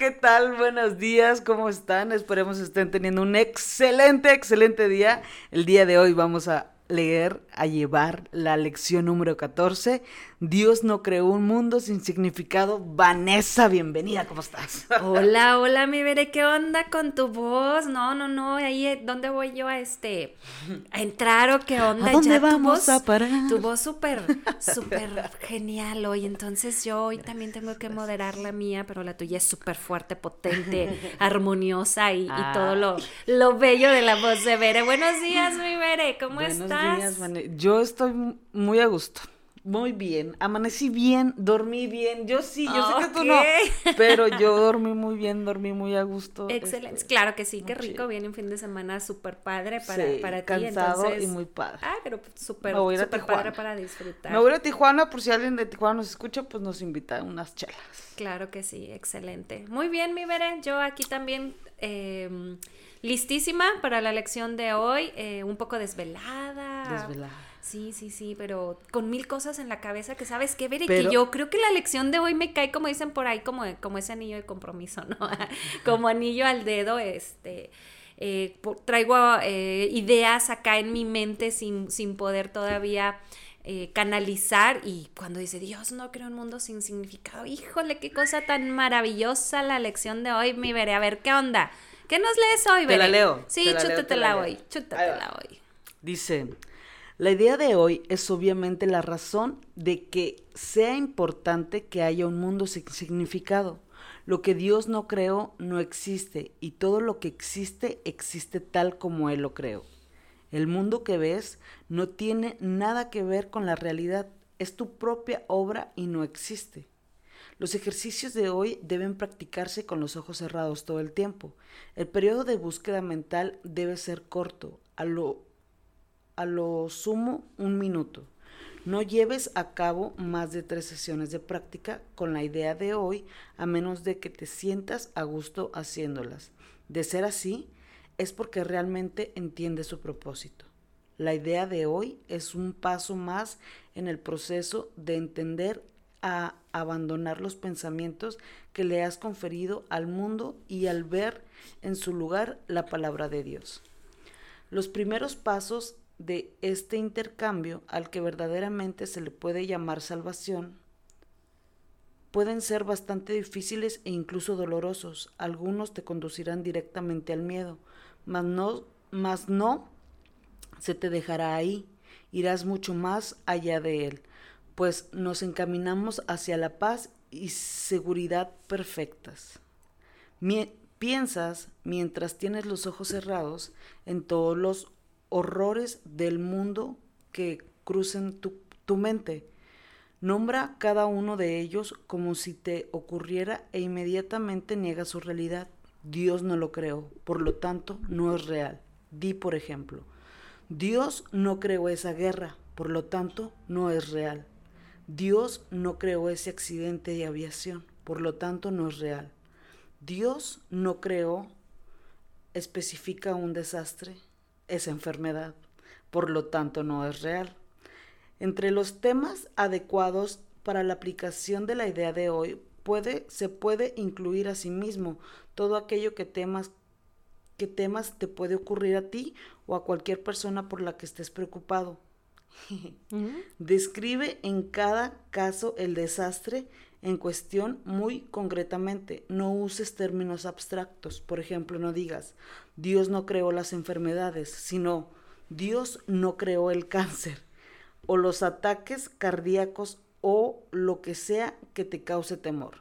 ¿Qué tal? Buenos días, ¿cómo están? Esperemos estén teniendo un excelente, excelente día. El día de hoy vamos a leer, a llevar la lección número 14. Dios no creó un mundo sin significado. Vanessa, bienvenida, ¿cómo estás? Hola, hola, mi veré, ¿qué onda con tu voz? No, no, no, ahí, eh, ¿dónde voy yo a este, a entrar o qué onda? ¿A dónde Ya tu vamos voz- a parar? Tu voz súper, súper genial hoy, entonces yo hoy también tengo que moderar la mía, pero la tuya es súper fuerte, potente, armoniosa y, y Ah. todo lo, lo bello de la voz de Bere. Buenos días, mi Bere, ¿cómo Buenos estás? Días, Vane- Yo estoy muy a gusto. Muy bien, amanecí bien, dormí bien. Yo sí, yo sé que tú no, pero yo dormí muy bien, dormí muy a gusto. Excelente, este, claro que sí, qué rico, chido. viene un fin de semana súper padre para, Sí, para ti, cansado entonces... y muy padre. Ah, pero pues, súper, Tijuana. padre para disfrutar. Me voy a Tijuana, por si alguien de Tijuana nos escucha, pues nos invita a unas chelas. Claro que sí, excelente. Muy bien, mi Bere, yo aquí también eh, listísima para la lección de hoy, eh, un poco desvelada. Desvelada. Sí, sí, sí, pero con mil cosas en la cabeza que sabes que Bere, Pero- que yo creo que la lección de hoy me cae, como dicen por ahí, como, como ese anillo de compromiso, ¿no? como anillo al dedo, este... eh, traigo eh, ideas acá en mi mente sin, sin poder todavía eh, canalizar y cuando dice Dios no creo un mundo sin significado, híjole, qué cosa tan maravillosa la lección de hoy, mi veré, a ver, ¿qué onda? ¿Qué nos lees hoy, Te la Bere? leo, Sí, te la leo, te chútatela la leo. hoy, Ahí chútatela hoy. Dice, la idea de hoy es obviamente la razón de que sea importante que haya un mundo sin significado. Lo que Dios no creó no existe y todo lo que existe existe tal como Él lo creó. El mundo que ves no tiene nada que ver con la realidad, es tu propia obra y no existe. Los ejercicios de hoy deben practicarse con los ojos cerrados todo el tiempo. El periodo de búsqueda mental debe ser corto, a lo, a lo sumo un minuto. No lleves a cabo más de tres sesiones de práctica con la idea de hoy, a menos de que te sientas a gusto haciéndolas. De ser así, es porque realmente entiendes su propósito. La idea de hoy es un paso más en el proceso de entender a abandonar los pensamientos que le has conferido al mundo y al ver en su lugar la palabra de Dios. Los primeros pasos de este intercambio al que verdaderamente se le puede llamar salvación pueden ser bastante difíciles e incluso dolorosos. Algunos te conducirán directamente al miedo, mas no, mas no se te dejará ahí. Irás mucho más allá de él, pues nos encaminamos hacia la paz y seguridad perfectas. Piensas, mientras tienes los ojos cerrados, en todos los horrores del mundo que crucen tu, tu mente. Nombra cada uno de ellos como si te ocurriera e inmediatamente niega su realidad. Dios no lo creó, por lo tanto no es real. Di, por ejemplo, Dios no creó esa guerra, por lo tanto no es real. Dios no creó ese accidente de aviación, por lo tanto no es real. Dios no creó, especifica un desastre, esa enfermedad, por lo tanto no es real. Entre los temas adecuados para la aplicación de la idea de hoy puede, se puede incluir asimismo todo aquello que temas que temas te puede ocurrir a ti o a cualquier persona por la que estés preocupado. Describe en cada caso el desastre en cuestión muy concretamente. No uses términos abstractos. Por ejemplo, no digas, Dios no creó las enfermedades, sino Dios no creó el cáncer o los ataques cardíacos o lo que sea que te cause temor.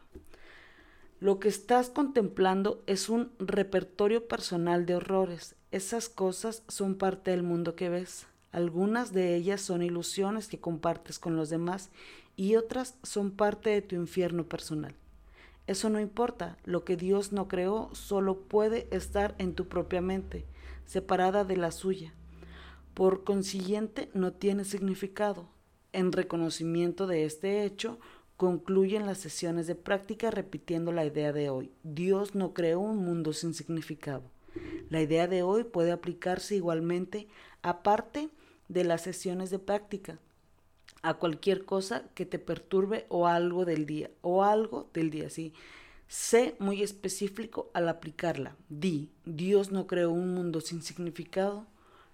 Lo que estás contemplando es un repertorio personal de horrores. Esas cosas son parte del mundo que ves. Algunas de ellas son ilusiones que compartes con los demás y otras son parte de tu infierno personal. Eso no importa. Lo que Dios no creó solo puede estar en tu propia mente, separada de la suya. Por consiguiente, no tiene significado. En reconocimiento de este hecho, concluyen las sesiones de práctica repitiendo la idea de hoy. Dios no creó un mundo sin significado. La idea de hoy puede aplicarse igualmente aparte de las sesiones de práctica a cualquier cosa que te perturbe o algo del día, o algo del día, sí. Sé muy específico al aplicarla. Di, Dios no creó un mundo sin significado.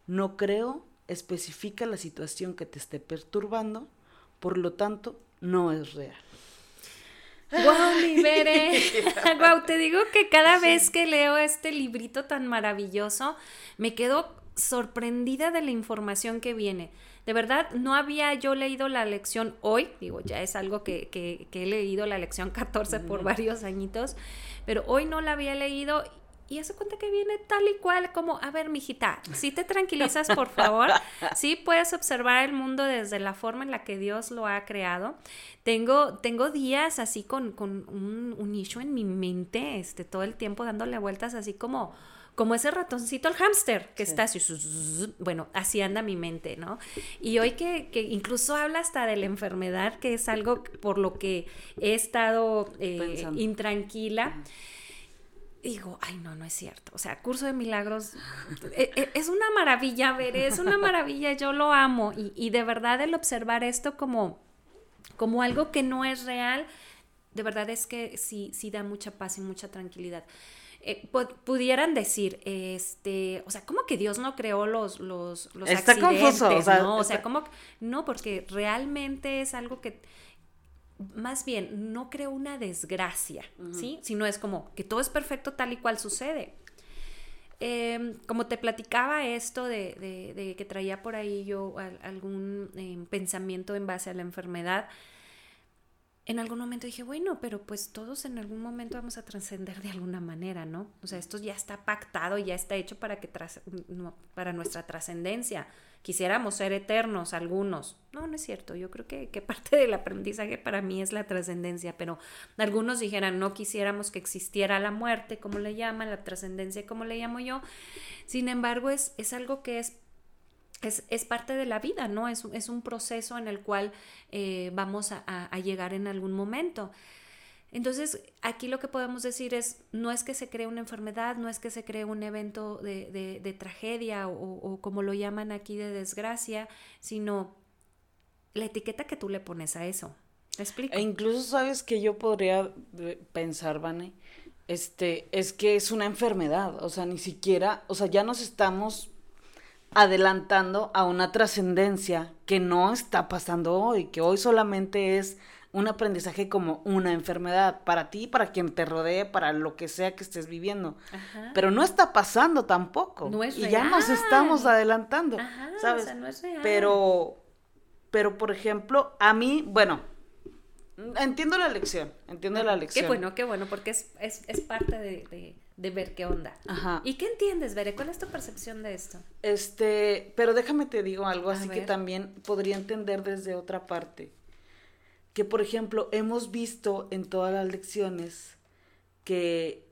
No creo, especifica la situación que te esté perturbando, por lo tanto, no es real. Wow, libere. wow, te digo que cada vez que leo este librito tan maravilloso, me quedo sorprendida de la información que viene. De verdad, no había yo leído la lección hoy, digo, ya es algo que, que, he leído la lección 14 por varios añitos, pero hoy no la había leído y hace cuenta que viene tal y cual como, a ver, mijita, si te tranquilizas, por favor, sí puedes observar el mundo desde la forma en la que Dios lo ha creado. Tengo, tengo días así con, con un, un issue en mi mente, este, todo el tiempo dándole vueltas así como como ese ratoncito, el hámster, que está así, bueno, así anda mi mente, ¿no? Y hoy que, incluso habla hasta de la enfermedad, que es algo por lo que he estado eh, intranquila. Digo, ay, no, no es cierto. O sea, curso de milagros e, e, es una maravilla, ver, es una maravilla, yo lo amo. Y, y de verdad el observar esto como, como algo que no es real, de verdad es que sí, sí da mucha paz y mucha tranquilidad. Eh, pudieran decir, este, o sea, ¿cómo que Dios no creó los, los, los está accidentes? Confuso, o sea, ¿no? O sea, ¿cómo? No, porque realmente es algo que, más bien, no creó una desgracia, ¿sí? Sino es como que todo es perfecto tal y cual sucede. Em, como te platicaba esto de, de, que traía por ahí yo algún em, pensamiento en base a la enfermedad, en algún momento dije, bueno, pero pues todos en algún momento vamos a trascender de alguna manera, ¿no? O sea, esto ya está pactado, ya está hecho para, que para nuestra trascendencia. Quisiéramos ser eternos algunos. No, no es cierto. Yo creo que, que parte del aprendizaje para mí es la trascendencia, pero algunos dijeran, no quisiéramos que existiera la muerte, como le llaman, la trascendencia, como le llamo yo. Sin embargo, es, es algo que es es, parte de la vida, ¿no? Es, es un proceso en el cual eh, vamos a, llegar en algún momento. Entonces, aquí lo que podemos decir es, no es que se cree una enfermedad, no es que se cree un evento de, tragedia o, como lo llaman aquí de desgracia, sino la etiqueta que tú le pones a eso. ¿Me? E incluso sabes que yo podría eh, pensar, Vane, este, es que es una enfermedad, o sea, ni siquiera, o sea, ya nos estamos adelantando a una trascendencia que no está pasando hoy, que hoy solamente es un aprendizaje como una enfermedad para ti, para quien te rodee, para lo que sea que estés viviendo. Pero no está pasando tampoco. No es y ya nos estamos adelantando, ¿sabes? Pero, pero por ejemplo, a mí, bueno, entiendo la lección, entiendo la lección. Qué bueno, qué bueno, porque es, es, parte de de ver qué onda. Ajá. ¿Y qué entiendes, Bere? ¿Cuál es tu percepción de esto? Este, pero déjame te digo algo, así que también podría entender desde otra parte. Que, por ejemplo, hemos visto en todas las lecciones que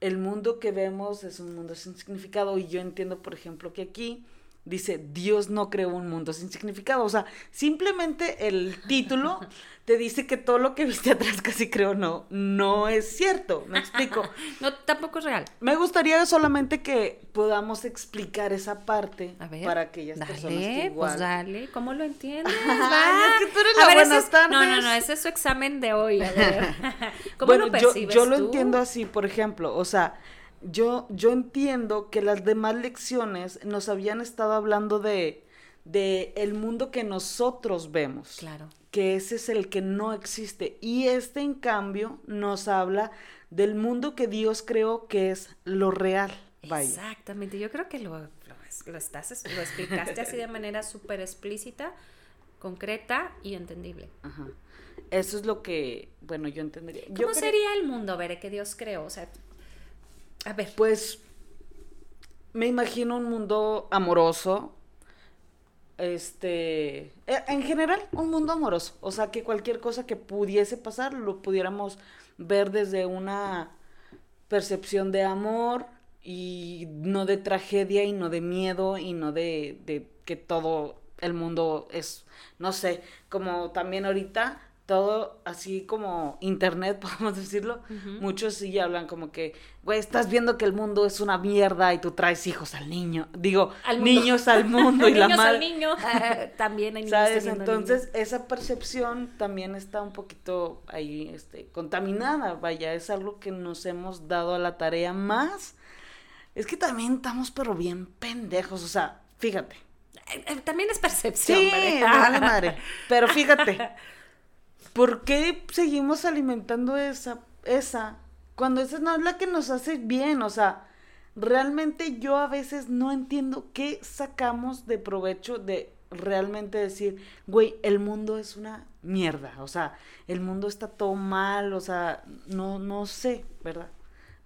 el mundo que vemos es un mundo sin significado y yo entiendo, por ejemplo, que aquí dice, Dios no creó un mundo sin significado. O sea, simplemente el título te dice que todo lo que viste atrás casi creo no, no es cierto. ¿Me explico? no, tampoco es real. Me gustaría solamente que podamos explicar esa parte para aquellas dale, personas que igual... Pues dale, ¿cómo lo entiendes? es que tú eres la buenas tardes. No, no, no, ese es su examen de hoy. A ver. ¿Cómo lo percibes yo, yo lo entiendo así, por ejemplo, o sea, yo, yo entiendo que las demás lecciones nos habían estado hablando de, de el mundo que nosotros vemos. Claro. Que ese es el que no existe. Y este, en cambio, nos habla del mundo que Dios creó, que es lo real. Exactamente. Yo creo que lo, lo, estás, lo explicaste así de manera súper explícita, concreta y entendible. Ajá. Eso es lo que, bueno, yo entendería. ¿Cómo sería el mundo, Veré, que Dios creó? O sea, a ver. Pues me imagino un mundo amoroso, este, e, en general, un mundo amoroso. O sea, que cualquier cosa que pudiese pasar lo pudiéramos ver desde una percepción de amor y no de tragedia y no de miedo y no de, de que todo el mundo es, no sé, como también ahorita todo así como internet, podemos decirlo, muchos sí hablan como que, güey, estás viendo que el mundo es una mierda y tú traes hijos al niño, digo, niños al mundo y la madre. al niño. Ah, también hay niños ¿Sabes? Entonces, esa percepción también está un poquito ahí este contaminada, vaya, es algo que nos hemos dado a la tarea más. Es que también estamos pero bien pendejos, o sea, fíjate. Eh, eh, también es percepción, sí, vale madre. Pero fíjate, ¿Por qué seguimos alimentando esa, esa, cuando esa no es la que nos hace bien? O sea, realmente yo a veces no entiendo qué sacamos de provecho de realmente decir, güey, el mundo es una mierda, o sea, el mundo está todo mal, o sea, no, no sé, ¿verdad?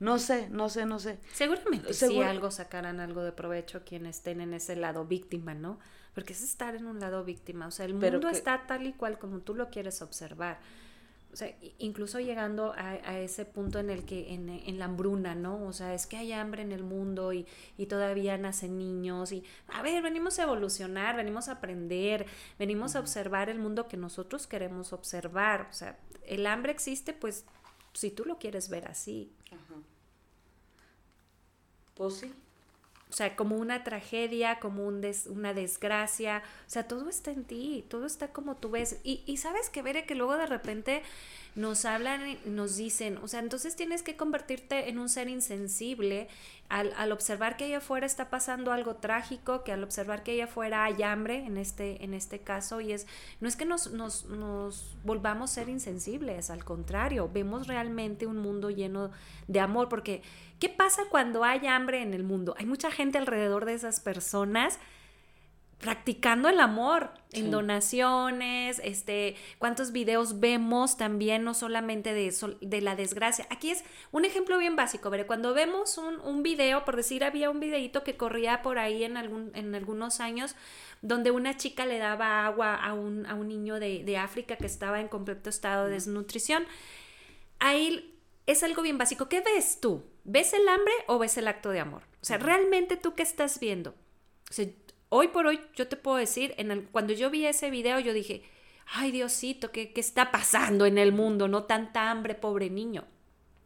No sé, no sé, no sé. Seguramente si algo sacarán algo de provecho quienes estén en ese lado víctima, ¿no? Porque es estar en un lado víctima, o sea, el mundo está tal y cual como tú lo quieres observar. O sea, incluso llegando a, ese punto en el que, en, la hambruna, ¿no? O sea, es que hay hambre en el mundo y, y, todavía nacen niños y, a ver, venimos a evolucionar, venimos a aprender, venimos a observar el mundo que nosotros queremos observar. O sea, el hambre existe, pues, si tú lo quieres ver así. Ajá. Pues sí. O sea, como una tragedia, como un una desgracia. O sea, todo está en ti, todo está como tú ves. Y, y sabes que, Veré, que luego de repente nos hablan y nos dicen, o sea, entonces tienes que convertirte en un ser insensible al, al, observar que allá afuera está pasando algo trágico, que al observar que allá afuera hay hambre en este, en este caso, y es, no es que nos, nos, nos volvamos ser insensibles, al contrario, vemos realmente un mundo lleno de amor, porque ¿qué pasa cuando hay hambre en el mundo? Hay mucha gente alrededor de esas personas practicando el amor en donaciones, este, cuántos videos vemos también, no solamente de, de la desgracia. Aquí es un ejemplo bien básico, ver, cuando vemos un, un, video, por decir, había un videito que corría por ahí en, algún, en algunos años, donde una chica le daba agua a un, a un niño de, de África que estaba en completo estado de desnutrición. Ahí es algo bien básico. ¿Qué ves tú? ¿Ves el hambre o ves el acto de amor? O sea, realmente tú qué estás viendo? O sea, hoy por hoy yo te puedo decir, en cuando yo vi ese video yo dije, ay Diosito, ¿qué, ¿qué está pasando en el mundo? No tanta hambre, pobre niño.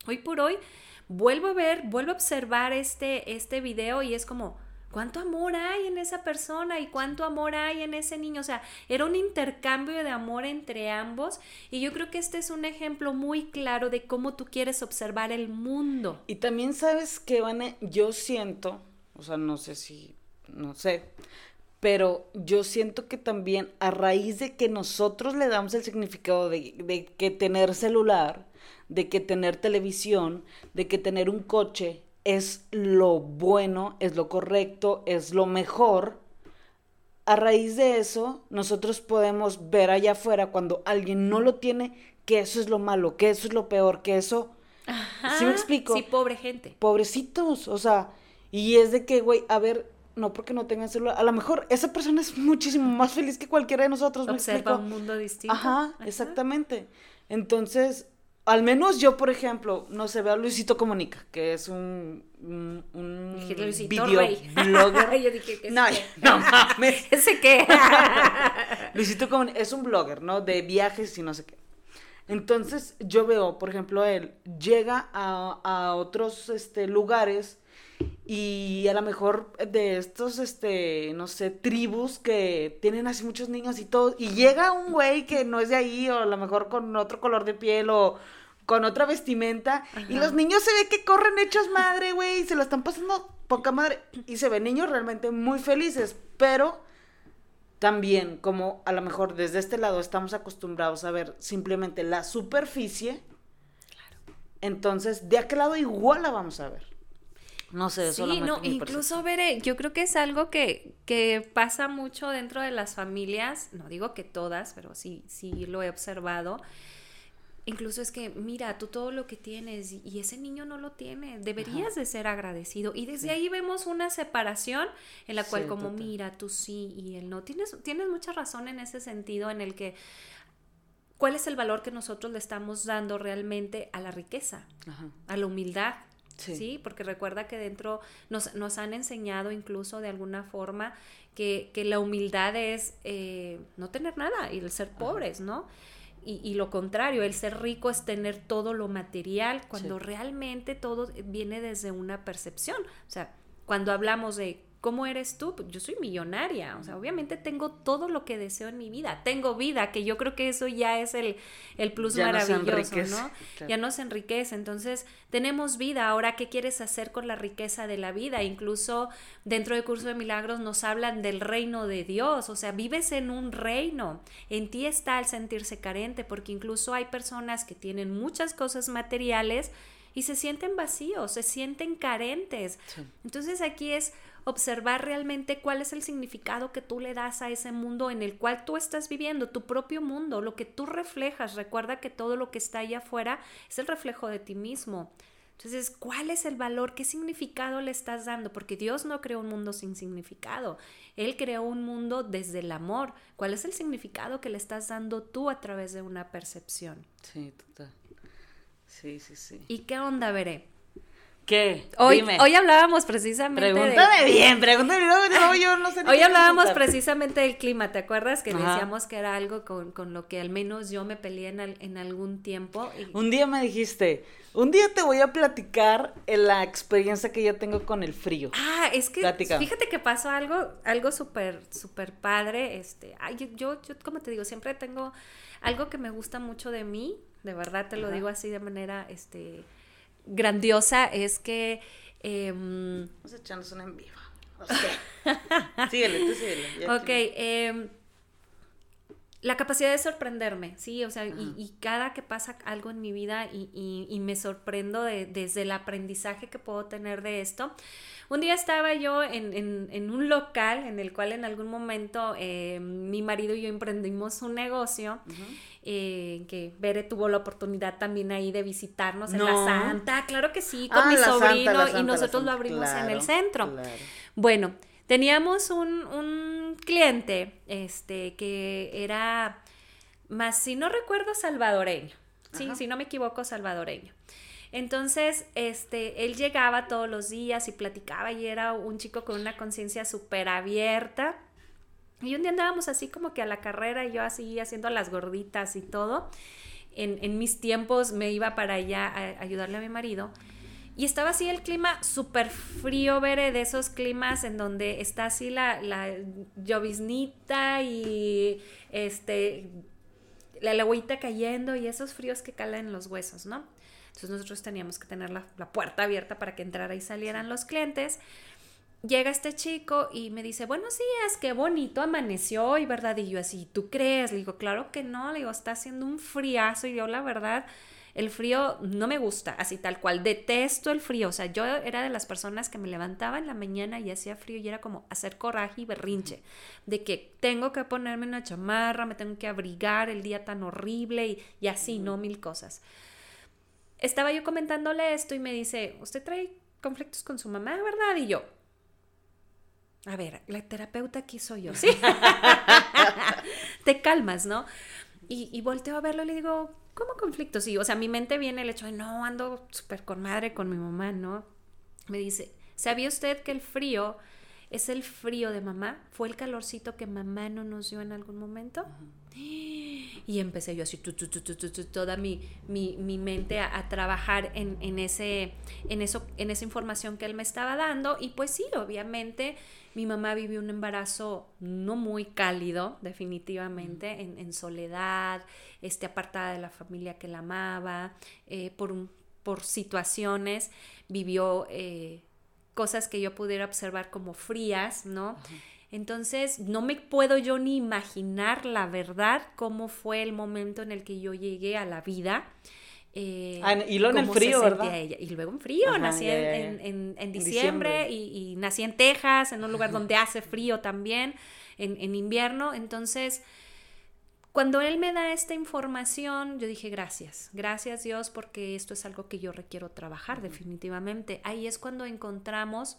Hoy por hoy vuelvo a ver, vuelvo a observar este, este video y es como, ¿cuánto amor hay en esa persona y cuánto amor hay en ese niño? O sea, era un intercambio de amor entre ambos y yo creo que este es un ejemplo muy claro de cómo tú quieres observar el mundo. Y también sabes que, Vane, yo siento, o sea, no sé si no sé. Pero yo siento que también a raíz de que nosotros le damos el significado de, que tener celular, de que tener televisión, de que tener un coche es lo bueno, es lo correcto, es lo mejor, a raíz de eso nosotros podemos ver allá afuera cuando alguien no lo tiene que eso es lo malo, que eso es lo peor, que eso... Ajá, ¿Sí me explico? Sí, pobre gente. Pobrecitos, o sea, y es de que, güey, a ver, no porque no tengan celular. A lo mejor esa persona es muchísimo más feliz que cualquiera de nosotros. Observa un mundo distinto. Ajá, exactamente. Entonces, al menos yo, por ejemplo, no sé, veo a Luisito Comunica, que es un, un, un blogger. yo dije que no, no mames. ¿Ese qué? Luisito Comunica es un blogger, ¿no? De viajes y no sé qué. Entonces, yo veo, por ejemplo, él llega a, a otros este, lugares y a lo mejor de estos, este, no sé, tribus que tienen así muchos niños y todo, y llega un güey que no es de ahí, o a lo mejor con otro color de piel, o con otra vestimenta, y los niños se ve que corren hechos madre, güey, y se lo están pasando poca madre, y se ven niños realmente muy felices, pero también, como a lo mejor desde este lado estamos acostumbrados a ver simplemente la superficie, entonces de aquel lado igual la vamos a ver. No sé, sí, no, incluso veré, yo creo que es algo que, que pasa mucho dentro de las familias, no digo que todas, pero sí, sí lo he observado. incluso es que, mira, tú todo lo que tienes y ese niño no lo tiene, deberías de ser agradecido. Y desde ahí vemos una separación en la cual como, mira, tú sí y él no. Tienes, tienes mucha razón en ese sentido en el que, ¿cuál es el valor que nosotros le estamos dando realmente a la riqueza, a la humildad? Sí. Porque recuerda que dentro nos, nos, han enseñado incluso de alguna forma que, que la humildad es eh, no tener nada y el ser pobres, ¿no? y, lo contrario, el ser rico es tener todo lo material, cuando realmente todo viene desde una percepción. O sea, cuando hablamos de ¿Cómo eres tú? Pues, yo soy millonaria, o sea, obviamente tengo todo lo que deseo en mi vida, tengo vida, que yo creo que eso ya es el, el plus maravilloso, ¿no? Ya nos enriquece, entonces tenemos vida, ahora, ¿qué quieres hacer con la riqueza de la vida? Incluso dentro del curso de milagros nos hablan del reino de Dios, o sea, vives en un reino, en ti está el sentirse carente, porque incluso hay personas que tienen muchas cosas materiales, y se sienten vacíos, se sienten carentes. Entonces aquí es observar realmente cuál es el significado que tú le das a ese mundo en el cual tú estás viviendo, tu propio mundo, lo que tú reflejas. Recuerda que todo lo que está allá afuera es el reflejo de ti mismo. Entonces, ¿cuál es el valor? ¿Qué significado le estás dando? Porque Dios no creó un mundo sin significado. Él creó un mundo desde el amor. ¿Cuál es el significado que le estás dando tú a través de una percepción? Sí, total. Sí, sí, sí. ¿Y qué onda veré? ¿Qué? Hoy, hoy hablábamos precisamente. Pregúntame bien, pregúntame. No, yo no sé Hoy hablábamos precisamente del clima, ¿te acuerdas? Que decíamos que era algo con, con, lo que al menos yo me peleé en, en algún tiempo. Un día me dijiste, un día te voy a platicar la experiencia que yo tengo con el frío. Ah, es que fíjate que pasó algo, algo súper, súper padre. Este, ay, yo, yo, como te digo, siempre tengo algo que me gusta mucho de mí. De verdad te lo digo así de manera, este grandiosa es que... Eh, Vamos echarnos una en vivo. síguele, tú síguele. Ok, eh, la capacidad de sorprenderme, sí, o sea, y, cada que pasa algo en mi vida y, me sorprendo desde el aprendizaje que puedo tener de esto. Un día estaba yo en, un local en el cual en algún momento eh, mi marido y yo emprendimos un negocio. Eh, que Bere tuvo la oportunidad también ahí de visitarnos en la Santa, claro que sí, con ah, mi sobrino y nosotros lo abrimos en el centro. Bueno, teníamos un, cliente este, que era, más si no recuerdo, salvadoreño, ¿sí? si no me equivoco, salvadoreño. Entonces, este, él llegaba todos los días y platicaba y era un chico con una conciencia súper abierta. Y un día andábamos así como que a la carrera y yo así haciendo las gorditas y todo. En, en mis tiempos me iba para allá a ayudarle a mi marido. Y estaba así el clima súper frío, veré, de esos climas en donde está así la, la lloviznita y este, la agüita cayendo y esos fríos que calan en los huesos, ¿no? Entonces nosotros teníamos que tener la, la puerta abierta para que entrara y salieran los clientes llega este chico y me dice, buenos días, qué bonito amaneció hoy, ¿verdad? Y yo así, ¿tú crees? Le digo, claro que no, le digo, está haciendo un friazo y yo la verdad, el frío no me gusta, así tal cual, detesto el frío, o sea, yo era de las personas que me levantaba en la mañana y hacía frío y era como hacer coraje y berrinche, de que tengo que ponerme una chamarra, me tengo que abrigar el día tan horrible y, y así, ¿no? Mil cosas. Estaba yo comentándole esto y me dice, ¿usted trae conflictos con su mamá, verdad? Y yo, a ver, la terapeuta aquí soy yo, ¿sí? Te calmas, ¿no? Y, y, volteo a verlo y le digo, ¿cómo conflicto? Sí, o sea, mi mente viene el hecho de, no, ando súper con madre con mi mamá, ¿no? Me dice, ¿sabía usted que el frío es el frío de mamá? ¿Fue el calorcito que mamá no nos dio en algún momento? Y empecé yo así, toda mi, mi, mi mente a, a trabajar en, en, ese, en, eso, en esa información que él me estaba dando. Y pues sí, obviamente mi mamá vivió un embarazo no muy cálido, definitivamente, en, soledad, este, apartada de la familia que la amaba, eh, por, por situaciones, vivió eh, cosas que yo pudiera observar como frías, ¿no? Entonces, no me puedo yo ni imaginar la verdad cómo fue el momento en el que yo llegué a la vida. Eh, ah, y luego en el frío, ¿verdad? Y luego en frío, nací en, diciembre, Y, nací en Texas, en un lugar donde hace frío también, en, invierno. Entonces, Cuando él me da esta información, yo dije, gracias, gracias Dios, porque esto es algo que yo requiero trabajar definitivamente. Ahí es cuando encontramos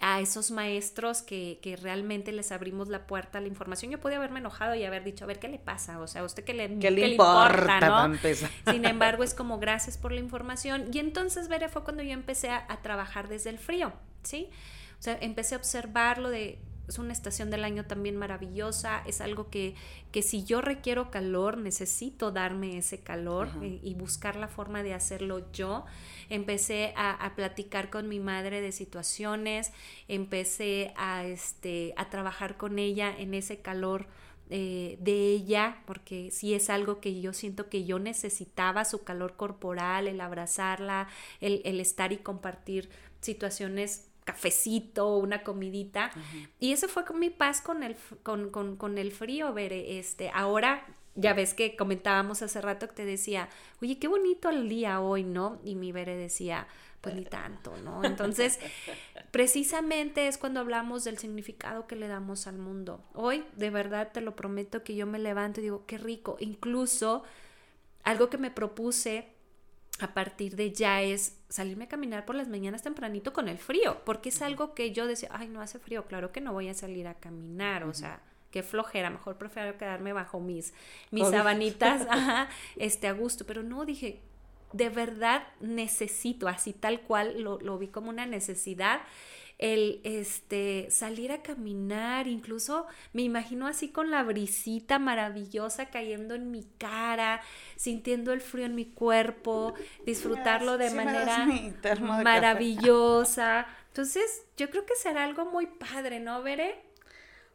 a esos maestros que, que, realmente les abrimos la puerta a la información. Yo podía haberme enojado y haber dicho, a ver, ¿qué le pasa? O sea, ¿a usted qué le, ¿Qué le importa, no? Sin embargo, es como gracias por la información. Y entonces, Veré, fue cuando yo empecé a, a trabajar desde el frío, ¿sí? O sea, empecé a observarlo de es una estación del año también maravillosa, es algo que, que si yo requiero calor, necesito darme ese calor y, y, buscar la forma de hacerlo yo. Empecé a, a, platicar con mi madre de situaciones, empecé a, este, a trabajar con ella en ese calor. Eh, de ella, porque sí es algo que yo siento que yo necesitaba, su calor corporal, el abrazarla, el, el estar y compartir situaciones cafecito, una comidita. Y eso fue con mi paz con el, con, con, con el frío, ver, este, ahora ya ves que comentábamos hace rato que te decía, oye, qué bonito el día hoy, ¿no? Y mi Bere decía, pues ni tanto, ¿no? Entonces, precisamente es cuando hablamos del significado que le damos al mundo. Hoy, de verdad, te lo prometo que yo me levanto y digo, qué rico. Incluso, algo que me propuse a partir de ya es salirme a caminar por las mañanas tempranito con el frío, porque es algo que yo decía, ay, no hace frío, claro que no voy a salir a caminar, o sea, qué flojera, mejor prefiero quedarme bajo mis, mis sabanitas, este, a gusto, pero no, dije, de verdad necesito, así tal cual lo, lo vi como una necesidad el este, salir a caminar, incluso me imagino así con la brisita maravillosa cayendo en mi cara, sintiendo el frío en mi cuerpo, disfrutarlo de manera maravillosa. Entonces, yo creo que será algo muy padre, ¿no, Veré?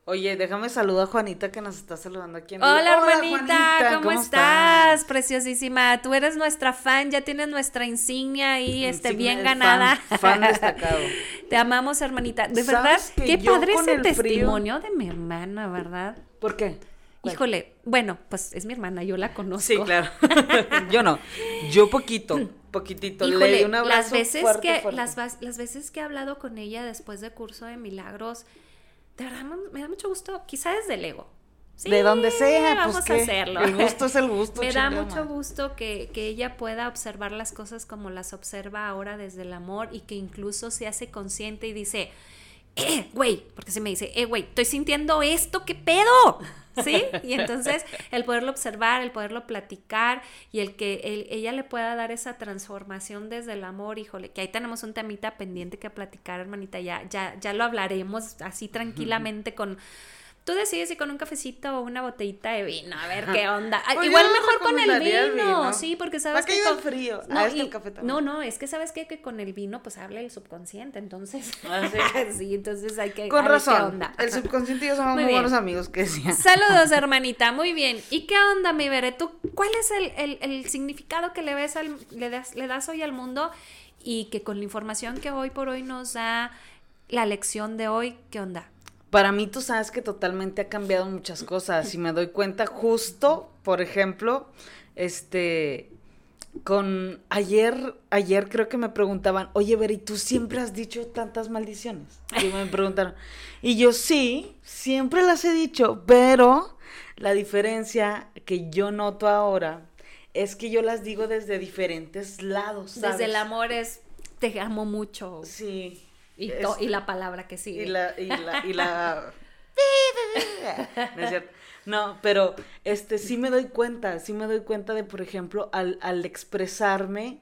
Oye, déjame saludar a Juanita que nos está saludando aquí en Hola, Hola hermanita, ¿cómo, estás? Preciosísima. Tú eres nuestra fan, ya tienes nuestra insignia ahí, este, bien ganada. Fan, destacado. Te amamos, hermanita. De verdad, qué padre ese testimonio de mi hermana, ¿verdad? ¿Por qué? Híjole, bueno, pues es mi hermana, yo la conozco. Sí, claro. yo no. Yo poquito, poquitito. Híjole, un abrazo las veces que Las, las veces que he hablado con ella después de curso de milagros, de verdad me da mucho gusto, quizá desde el ego. de donde sea, pues, vamos pues a hacerlo. El gusto es el gusto. me da mucho gusto que, que, ella pueda observar las cosas como las observa ahora desde el amor y que incluso se hace consciente y dice, eh, güey, porque se me dice, eh, güey, estoy sintiendo esto, ¿qué pedo? ¿Sí? Y entonces el poderlo observar, el poderlo platicar y el que ella le pueda dar esa transformación desde el amor, híjole, que ahí tenemos un temita pendiente que platicar, hermanita, ya, ya, ya lo hablaremos así tranquilamente con Tú decides si con un cafecito o una botellita de vino, a ver qué onda. Pues Igual mejor con el vino, sí, porque sabes que con frío. No, ah, el café no, no, es que sabes qué? que con el vino pues habla el subconsciente, entonces. Ah, sí. sí, entonces hay que Con razón. qué onda. El subconsciente y yo somos Muy buenos amigos, que decía. Saludos, hermanita, muy bien. ¿Y qué onda, mi Bere? ¿Tú cuál es el, el, el significado que le ves al, le das, le das hoy al mundo y que con la información que hoy por hoy nos da la lección de hoy, qué onda? Para mí, tú sabes que totalmente ha cambiado muchas cosas. Y me doy cuenta justo, por ejemplo, este, con ayer, ayer creo que me preguntaban, oye, Ver, ¿y tú siempre has dicho tantas maldiciones? Y me preguntaron. Y yo sí, siempre las he dicho, pero la diferencia que yo noto ahora es que yo las digo desde diferentes lados. ¿sabes? Desde el amor es te amo mucho. Sí. Y, es- to- y la palabra que sigue. Y la, y la, y la... No es cierto. No, pero este sí me doy cuenta, sí me doy cuenta de, por ejemplo, al, al expresarme,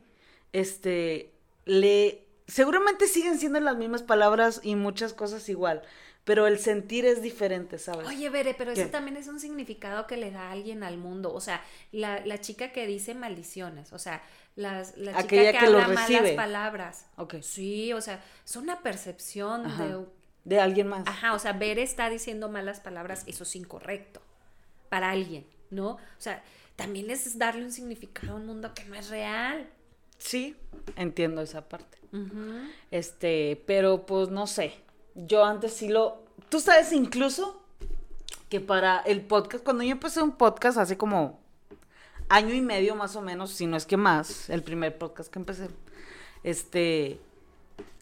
este, le, seguramente siguen siendo las mismas palabras y muchas cosas igual, pero el sentir es diferente, ¿sabes? Oye, Bere, pero ¿Qué? ese también es un significado que le da alguien al mundo. O sea, la, la chica que dice maldiciones, o sea, las, la chica Aquella que, que lo habla malas recibe. palabras. Ok. Sí, o sea, es una percepción Ajá. de... De alguien más. Ajá, o sea, Bere está diciendo malas palabras, eso es incorrecto para alguien, ¿no? O sea, también es darle un significado a un mundo que no es real. Sí, entiendo esa parte. Este, pero pues no sé. Yo antes sí lo. Tú sabes incluso que para el podcast, cuando yo empecé un podcast hace como año y medio más o menos, si no es que más, el primer podcast que empecé, este,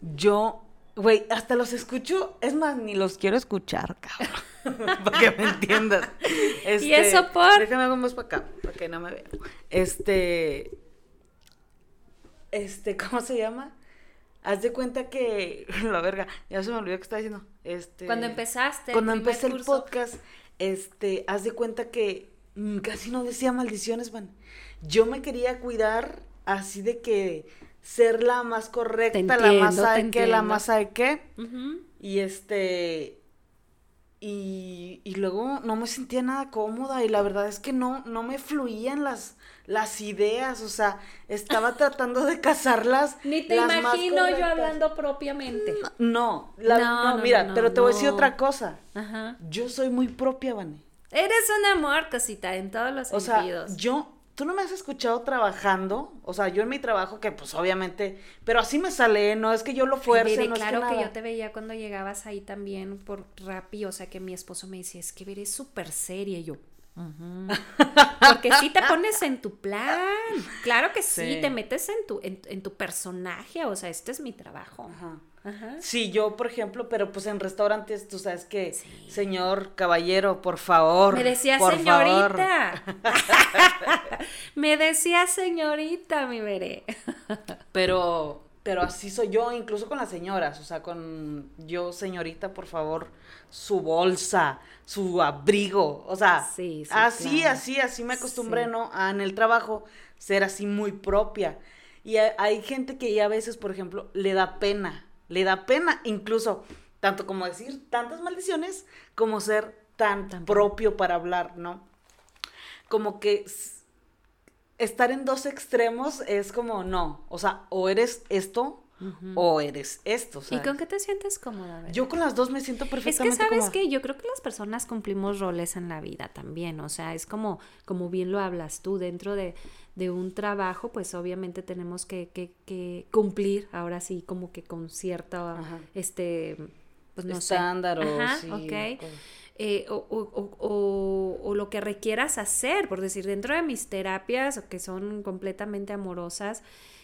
yo Güey, hasta los escucho, es más, ni los quiero escuchar, cabrón. para que me entiendas. ¿Y eso Este, por? Déjame hago más para acá, para que no me vean. Este. Este, ¿cómo se llama? Haz de cuenta que. La verga, ya se me olvidó que estaba diciendo. Este. Cuando empezaste. Cuando empecé el podcast, este, haz de cuenta que casi no decía maldiciones, man. Yo me quería cuidar así de que ser la más correcta, la más sabe qué, la más sabe qué. Y este. Y, y luego no me sentía nada cómoda y la verdad es que no, no me fluían las, las ideas, o sea, estaba tratando de cazarlas. Ni te las más imagino yo hablando propiamente. No, la- No, no, no, mira, no, pero te voy a decir otra cosa. Ajá. Yo soy muy propia, Vane. Eres un amor, cosita, en todos los O sea, sentidos. yo, tú no me has escuchado trabajando, o sea, yo en mi trabajo, que pues obviamente, pero así me sale, no es que yo lo fuerce, Bere, no claro es que, que, nada. yo te veía cuando llegabas ahí también por Rappi, o sea que mi esposo me decía, es que Bere es súper seria, y Porque sí te pones en tu plan, claro que sí, Sí. te metes en tu, en, en tu personaje, o sea, este es mi trabajo. Ajá. Ajá. Sí, yo, por ejemplo, pero pues en restaurantes, tú sabes que, Sí. señor caballero, por favor. Me decía por favor. señorita. me decía señorita, mi Bere. Pero, pero así soy yo, incluso con las señoras, o sea, con yo, señorita, por favor, su bolsa, su abrigo, o sea, Sí, sí, así, claro. así, así me acostumbré, Sí. ¿no? A en el trabajo ser así muy propia. Y hay, hay gente que ya a veces, por ejemplo, le da pena, le da pena, incluso, tanto como decir tantas maldiciones, como ser tan, Tan propio para hablar, ¿no? Como que estar en dos extremos es como, no, o sea, o eres esto o eres esto, ¿Y con qué te sientes cómoda, Bere? Yo con las dos me siento Es que perfectamente sabes que yo creo que las personas cumplimos roles en la vida también, o sea, es como, como bien lo hablas tú, dentro de, de un trabajo, pues obviamente tenemos que, que, que cumplir, ahora sí, como que con cierta, Ajá. este, pues no sé. Estándar o Ajá, sí. Eh, o, o- o- o- lo que requieras hacer, por decir, dentro de mis terapias, que son completamente amorosas,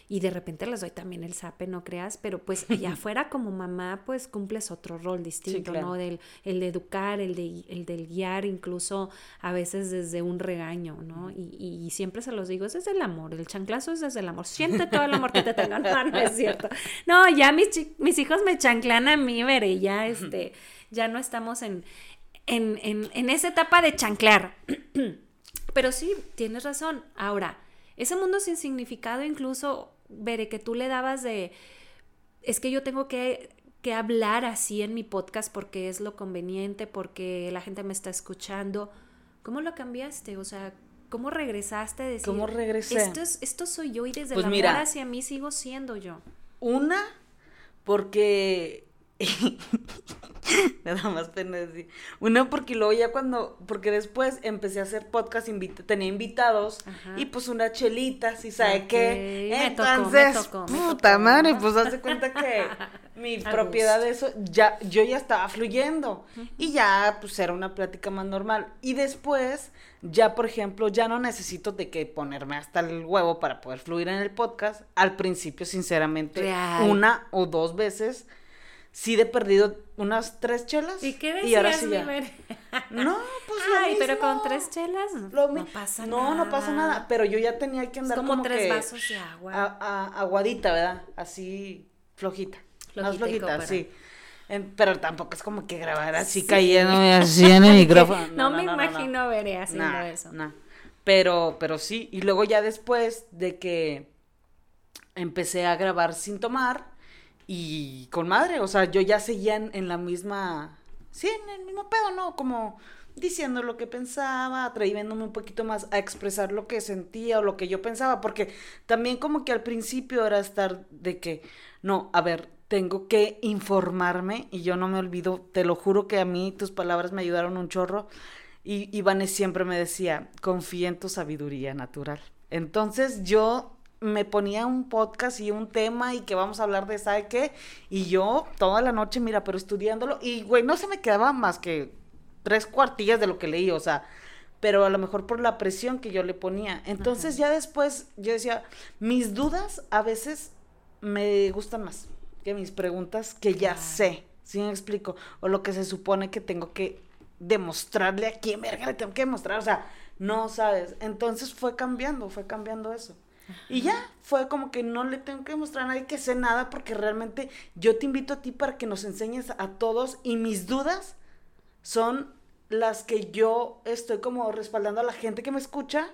y de repente les doy también el zape, no creas, pero pues allá afuera como mamá, pues cumples otro rol distinto, claro. ¿no? Del, el de educar, el de, el del guiar, incluso a veces desde un regaño, ¿no? Y, y siempre se los digo, es desde el amor, el chanclazo es desde el amor, siente todo el amor que te tengo, no, no es cierto. No, ya mis, mis hijos me chanclan a mí, veré, ya este, ya no estamos en, en, en, en esa etapa de chanclar. Pero sí, tienes razón. Ahora, ese mundo sin significado, incluso, veré que tú le dabas de. Es que yo tengo que, que hablar así en mi podcast porque es lo conveniente, porque la gente me está escuchando. ¿Cómo lo cambiaste? O sea, ¿cómo regresaste a decir. ¿Cómo regresé? Esto, es, esto soy yo y desde Pues amor mira. hacia mí sigo siendo yo. Una, porque. Me da más pena decir. Una, porque luego ya cuando. Porque después empecé a hacer podcast, invita- tenía invitados. Ajá. Y pues una chelita, si sabe Ok, qué. me tocó, me Entonces, tocó, me puta tocó. madre, pues hace cuenta que mi A propiedad gusto. de eso, ya, yo ya estaba fluyendo. Y ya, pues era una plática más normal. Y después, ya, por ejemplo, ya no necesito de que ponerme hasta el huevo para poder fluir en el podcast. Al principio, sinceramente, Real. una o dos veces, sí de perdido unas tres chelas. ¿Y qué Y ahora decías, sí ya. No, pues lo Ay, pero con tres chelas Lo no pasa no, nada. no pasa nada. Pero yo ya tenía que Es andar como, tres que vasos de agua. a- a- aguadita, ¿verdad? Así flojita. más Flojita y flojita, sí. En- pero tampoco es como que grabar así cayéndome así en el micrófono. no, me imagino veré haciendo Nah, eso. nah. Pero, pero sí. Y luego ya después de que empecé a grabar sin tomar y con madre, o sea, yo ya seguía en, la misma, sí, en el mismo pedo, ¿no? Como diciendo lo que pensaba, atreviéndome un poquito más a expresar lo que sentía o lo que yo pensaba, porque también como que al principio era estar de que, no, a ver, tengo que informarme y yo no me olvido, te lo juro que a mí tus palabras me ayudaron un chorro y Ivane siempre me decía, confía en tu sabiduría natural. Entonces yo me ponía un podcast y un tema y que vamos a hablar de sabe qué y yo toda la noche, mira, pero estudiándolo y güey, no se me quedaba más que tres cuartillas de lo que leí, o sea, pero a lo mejor por la presión que yo le ponía. Entonces ya después yo decía, mis dudas a veces me gustan más. que mis preguntas que ya sé. ¿Sí me explico? O lo que se supone que tengo que demostrarle a quién verga le tengo que demostrar. O sea, no sabes. Entonces fue cambiando, fue cambiando eso. Y ya, fue como que no le tengo que demostrar a nadie que sé nada porque realmente yo te invito a ti para que nos enseñes a todos y mis dudas son las que yo estoy como respaldando a la gente que me escucha.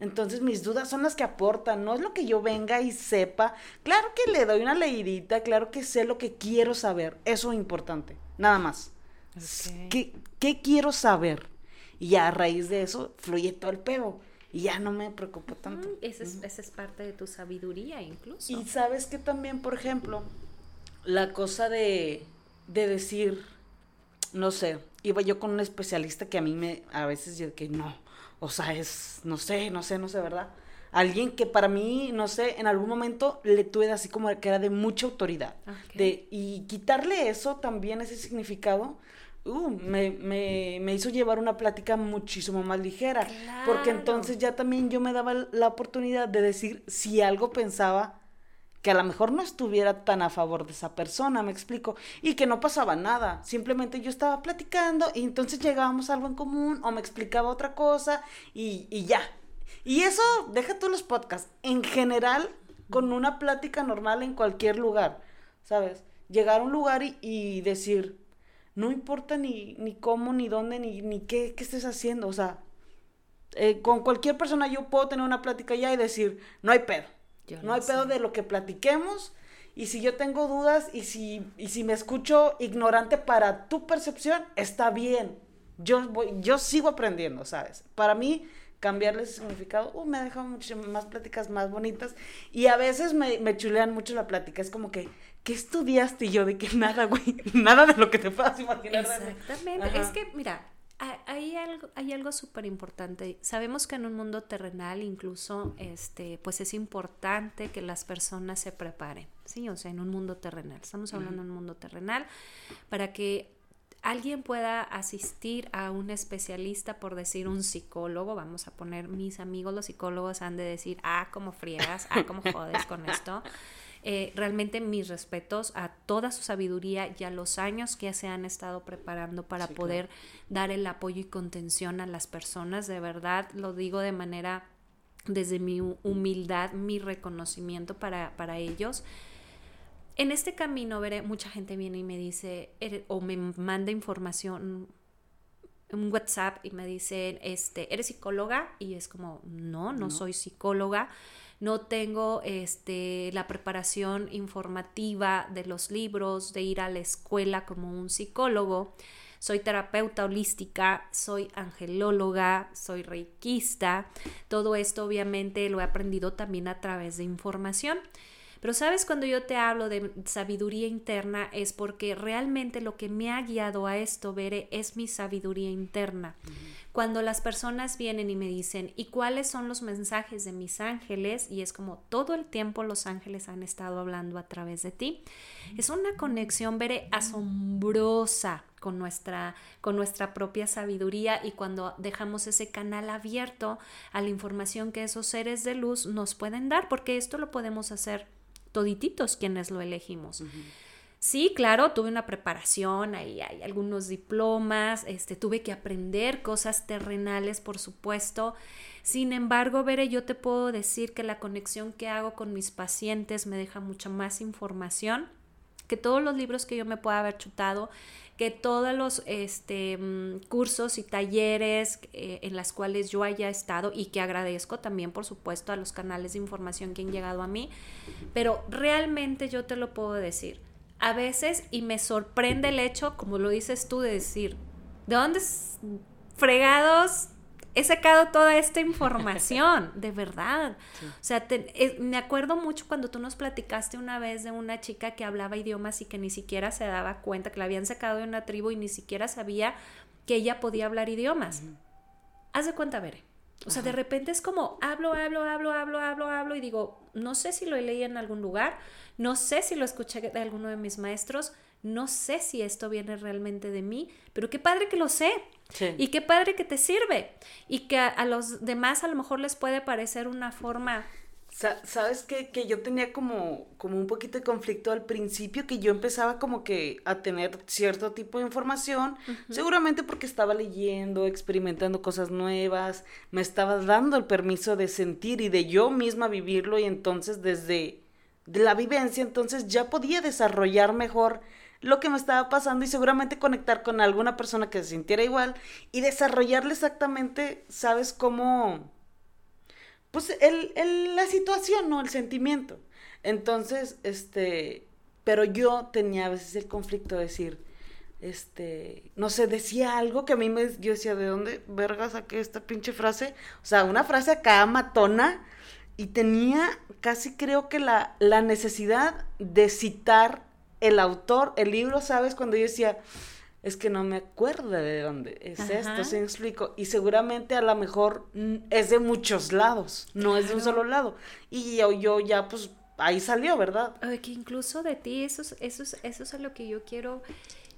Entonces mis dudas son las que aportan, no es lo que yo venga y sepa. Claro que le doy una leidita, claro que sé lo que quiero saber, eso es importante, nada más. ¿Qué, ¿Qué, quiero saber? Y ya a raíz de eso fluye todo el pedo y ya no me preocupo tanto. esa, es, esa es parte de tu sabiduría incluso. Y sabes que también, por ejemplo, la cosa de, de decir, no sé, iba yo con un especialista que a mí me, a veces yo que no, o sea, es, no sé, no sé, no sé, ¿verdad? Alguien que para mí, no sé, en algún momento le tuve así como que era de mucha autoridad. De, y quitarle eso también, ese significado, uh, me, me, me, hizo llevar una plática muchísimo más ligera. Porque entonces ya también yo me daba la oportunidad de decir si algo pensaba que a lo mejor no estuviera tan a favor de esa persona, me explico, y que no pasaba nada, simplemente yo estaba platicando y entonces llegábamos a algo en común o me explicaba otra cosa y, y ya. Y eso, deja tú los podcasts, en general, con una plática normal en cualquier lugar, ¿sabes? Llegar a un lugar y, y decir, no importa ni, ni cómo, ni dónde, ni, ni qué, qué estés haciendo, o sea, eh, con cualquier persona yo puedo tener una plática ya y decir, no hay pedo no hay pedo de lo que platiquemos. Y si yo tengo dudas y si, y si me escucho ignorante para tu percepción, está bien. Yo, voy, yo sigo aprendiendo, ¿sabes? Para mí, cambiarle ese significado, uh, me deja muchas más pláticas más bonitas. Y a veces me, me chulean mucho la plática. Es como que, ¿qué estudiaste? Y yo de que nada, güey, nada de lo que te puedas imaginar. Exactamente. Es que, mira, hay algo, hay algo súper importante. Sabemos que en un mundo terrenal incluso, este, pues es importante que las personas se preparen, ¿sí? O sea, en un mundo terrenal. Estamos hablando de un mundo terrenal para que alguien pueda asistir a un especialista, por decir un psicólogo, vamos a poner mis amigos los psicólogos han de decir, ah, como friegas, ah, como jodes con esto. Eh, realmente mis respetos a toda su sabiduría y a los años que se han estado preparando para poder dar el apoyo y contención a las personas. De verdad, lo digo de manera, desde mi humildad, mi reconocimiento para, para ellos. En este camino, veré, mucha gente viene y me dice, o me manda información un WhatsApp y me dicen, este, ¿eres psicóloga? Y es como, no, no, soy psicóloga no tengo este, la preparación informativa de los libros, de ir a la escuela como un psicólogo. Soy terapeuta holística, soy angelóloga, soy reikista. Todo esto obviamente lo he aprendido también a través de información. Pero sabes, cuando yo te hablo de sabiduría interna es porque realmente lo que me ha guiado a esto, Bere, es mi sabiduría interna. Cuando las personas vienen y me dicen, ¿y cuáles son los mensajes de mis ángeles? Y es como todo el tiempo los ángeles han estado hablando a través de ti. Es una conexión, Bere, asombrosa con nuestra, con nuestra propia sabiduría y cuando dejamos ese canal abierto a la información que esos seres de luz nos pueden dar, porque esto lo podemos hacer todititos quienes lo elegimos. Sí, claro, tuve una preparación, ahí hay algunos diplomas, este, tuve que aprender cosas terrenales, por supuesto. Sin embargo, Bere, yo te puedo decir que la conexión que hago con mis pacientes me deja mucha más información que todos los libros que yo me pueda haber chutado, que todos los este, mm, cursos y talleres eh, en las cuales yo haya estado y que agradezco también, por supuesto, a los canales de información que han llegado a mí, pero realmente yo te lo puedo decir. A veces, y me sorprende el hecho, como lo dices tú, de decir, ¿de dónde fregados he sacado toda esta información, de verdad. O sea, me acuerdo mucho cuando tú nos platicaste una vez de una chica que hablaba idiomas y que ni siquiera se daba cuenta, que la habían sacado de una tribu y ni siquiera sabía que ella podía hablar idiomas. Haz de cuenta, Bere. O sea, de repente es como hablo, hablo, hablo, hablo, hablo, hablo y digo, no sé si lo leí en algún lugar, no sé si lo escuché de alguno de mis maestros, no sé si esto viene realmente de mí, pero qué padre que lo sé. Y qué padre que te sirve. Y que a, los demás a lo mejor les puede parecer una forma Sabes que, que yo tenía como, como un poquito de conflicto al principio, que yo empezaba como que a tener cierto tipo de información, seguramente porque estaba leyendo, experimentando cosas nuevas, me estaba dando el permiso de sentir y de yo misma vivirlo y entonces desde la vivencia, entonces ya podía desarrollar mejor lo que me estaba pasando y seguramente conectar con alguna persona que se sintiera igual y desarrollarle exactamente, ¿sabes cómo? Pues el, el, la situación, ¿no? El sentimiento. Entonces, este, pero yo tenía a veces el conflicto de decir, este, no sé, decía algo que a mí me, yo decía, ¿de dónde verga saqué esta pinche frase? O sea, una frase acá matona y tenía casi creo que la, la necesidad de citar el autor, el libro, ¿sabes? Cuando yo decía, es que no me acuerdo de dónde es esto, ¿sí me explico? Y seguramente a lo mejor es de muchos lados, no es de un solo lado. Y yo, yo ya, pues, ahí salió, ¿verdad? que incluso de ti, eso es, eso, es, eso es a lo que yo quiero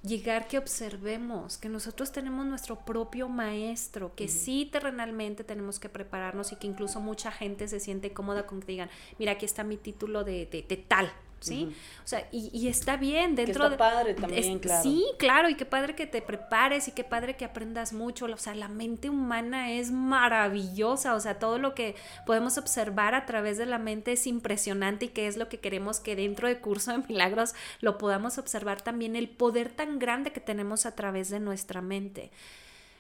llegar que observemos que nosotros tenemos nuestro propio maestro, que sí terrenalmente tenemos que prepararnos y que incluso mucha gente se siente cómoda con que digan, mira, aquí está mi título de, de, de tal, ¿sí? O sea, y, está bien dentro que está padre también, claro. Sí, claro, y qué padre que te prepares y qué padre que aprendas mucho. O sea, la mente humana es maravillosa, o sea, todo lo que podemos observar a través de la mente es impresionante y que es lo que queremos que dentro del curso de milagros lo podamos observar también, el poder tan grande que tenemos a través de nuestra mente.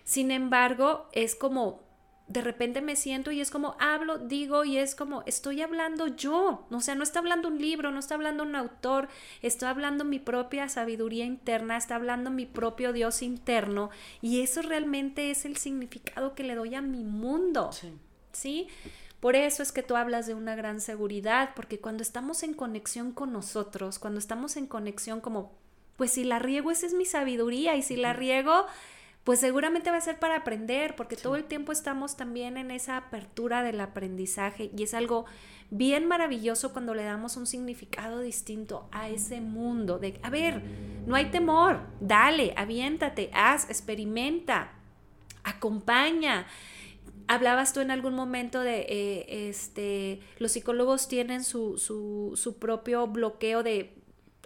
Sin embargo, es como de repente me siento y es como hablo, digo y es como estoy hablando yo, o sea, no está hablando un libro, no está hablando un autor, estoy hablando mi propia sabiduría interna, está hablando mi propio Dios interno y eso realmente es el significado que le doy a mi mundo. Sí. ¿Sí? Por eso es que tú hablas de una gran seguridad, porque cuando estamos en conexión con nosotros, cuando estamos en conexión como, pues si la riego, esa es mi sabiduría, y si la riego, pues seguramente va a ser para aprender, porque todo el tiempo estamos también en esa apertura del aprendizaje y es algo bien maravilloso cuando le damos un significado distinto a ese mundo de, a ver, no hay temor, dale, aviéntate, haz, experimenta, acompaña. Hablabas tú en algún momento de, eh, este, los psicólogos tienen su, su, su propio bloqueo de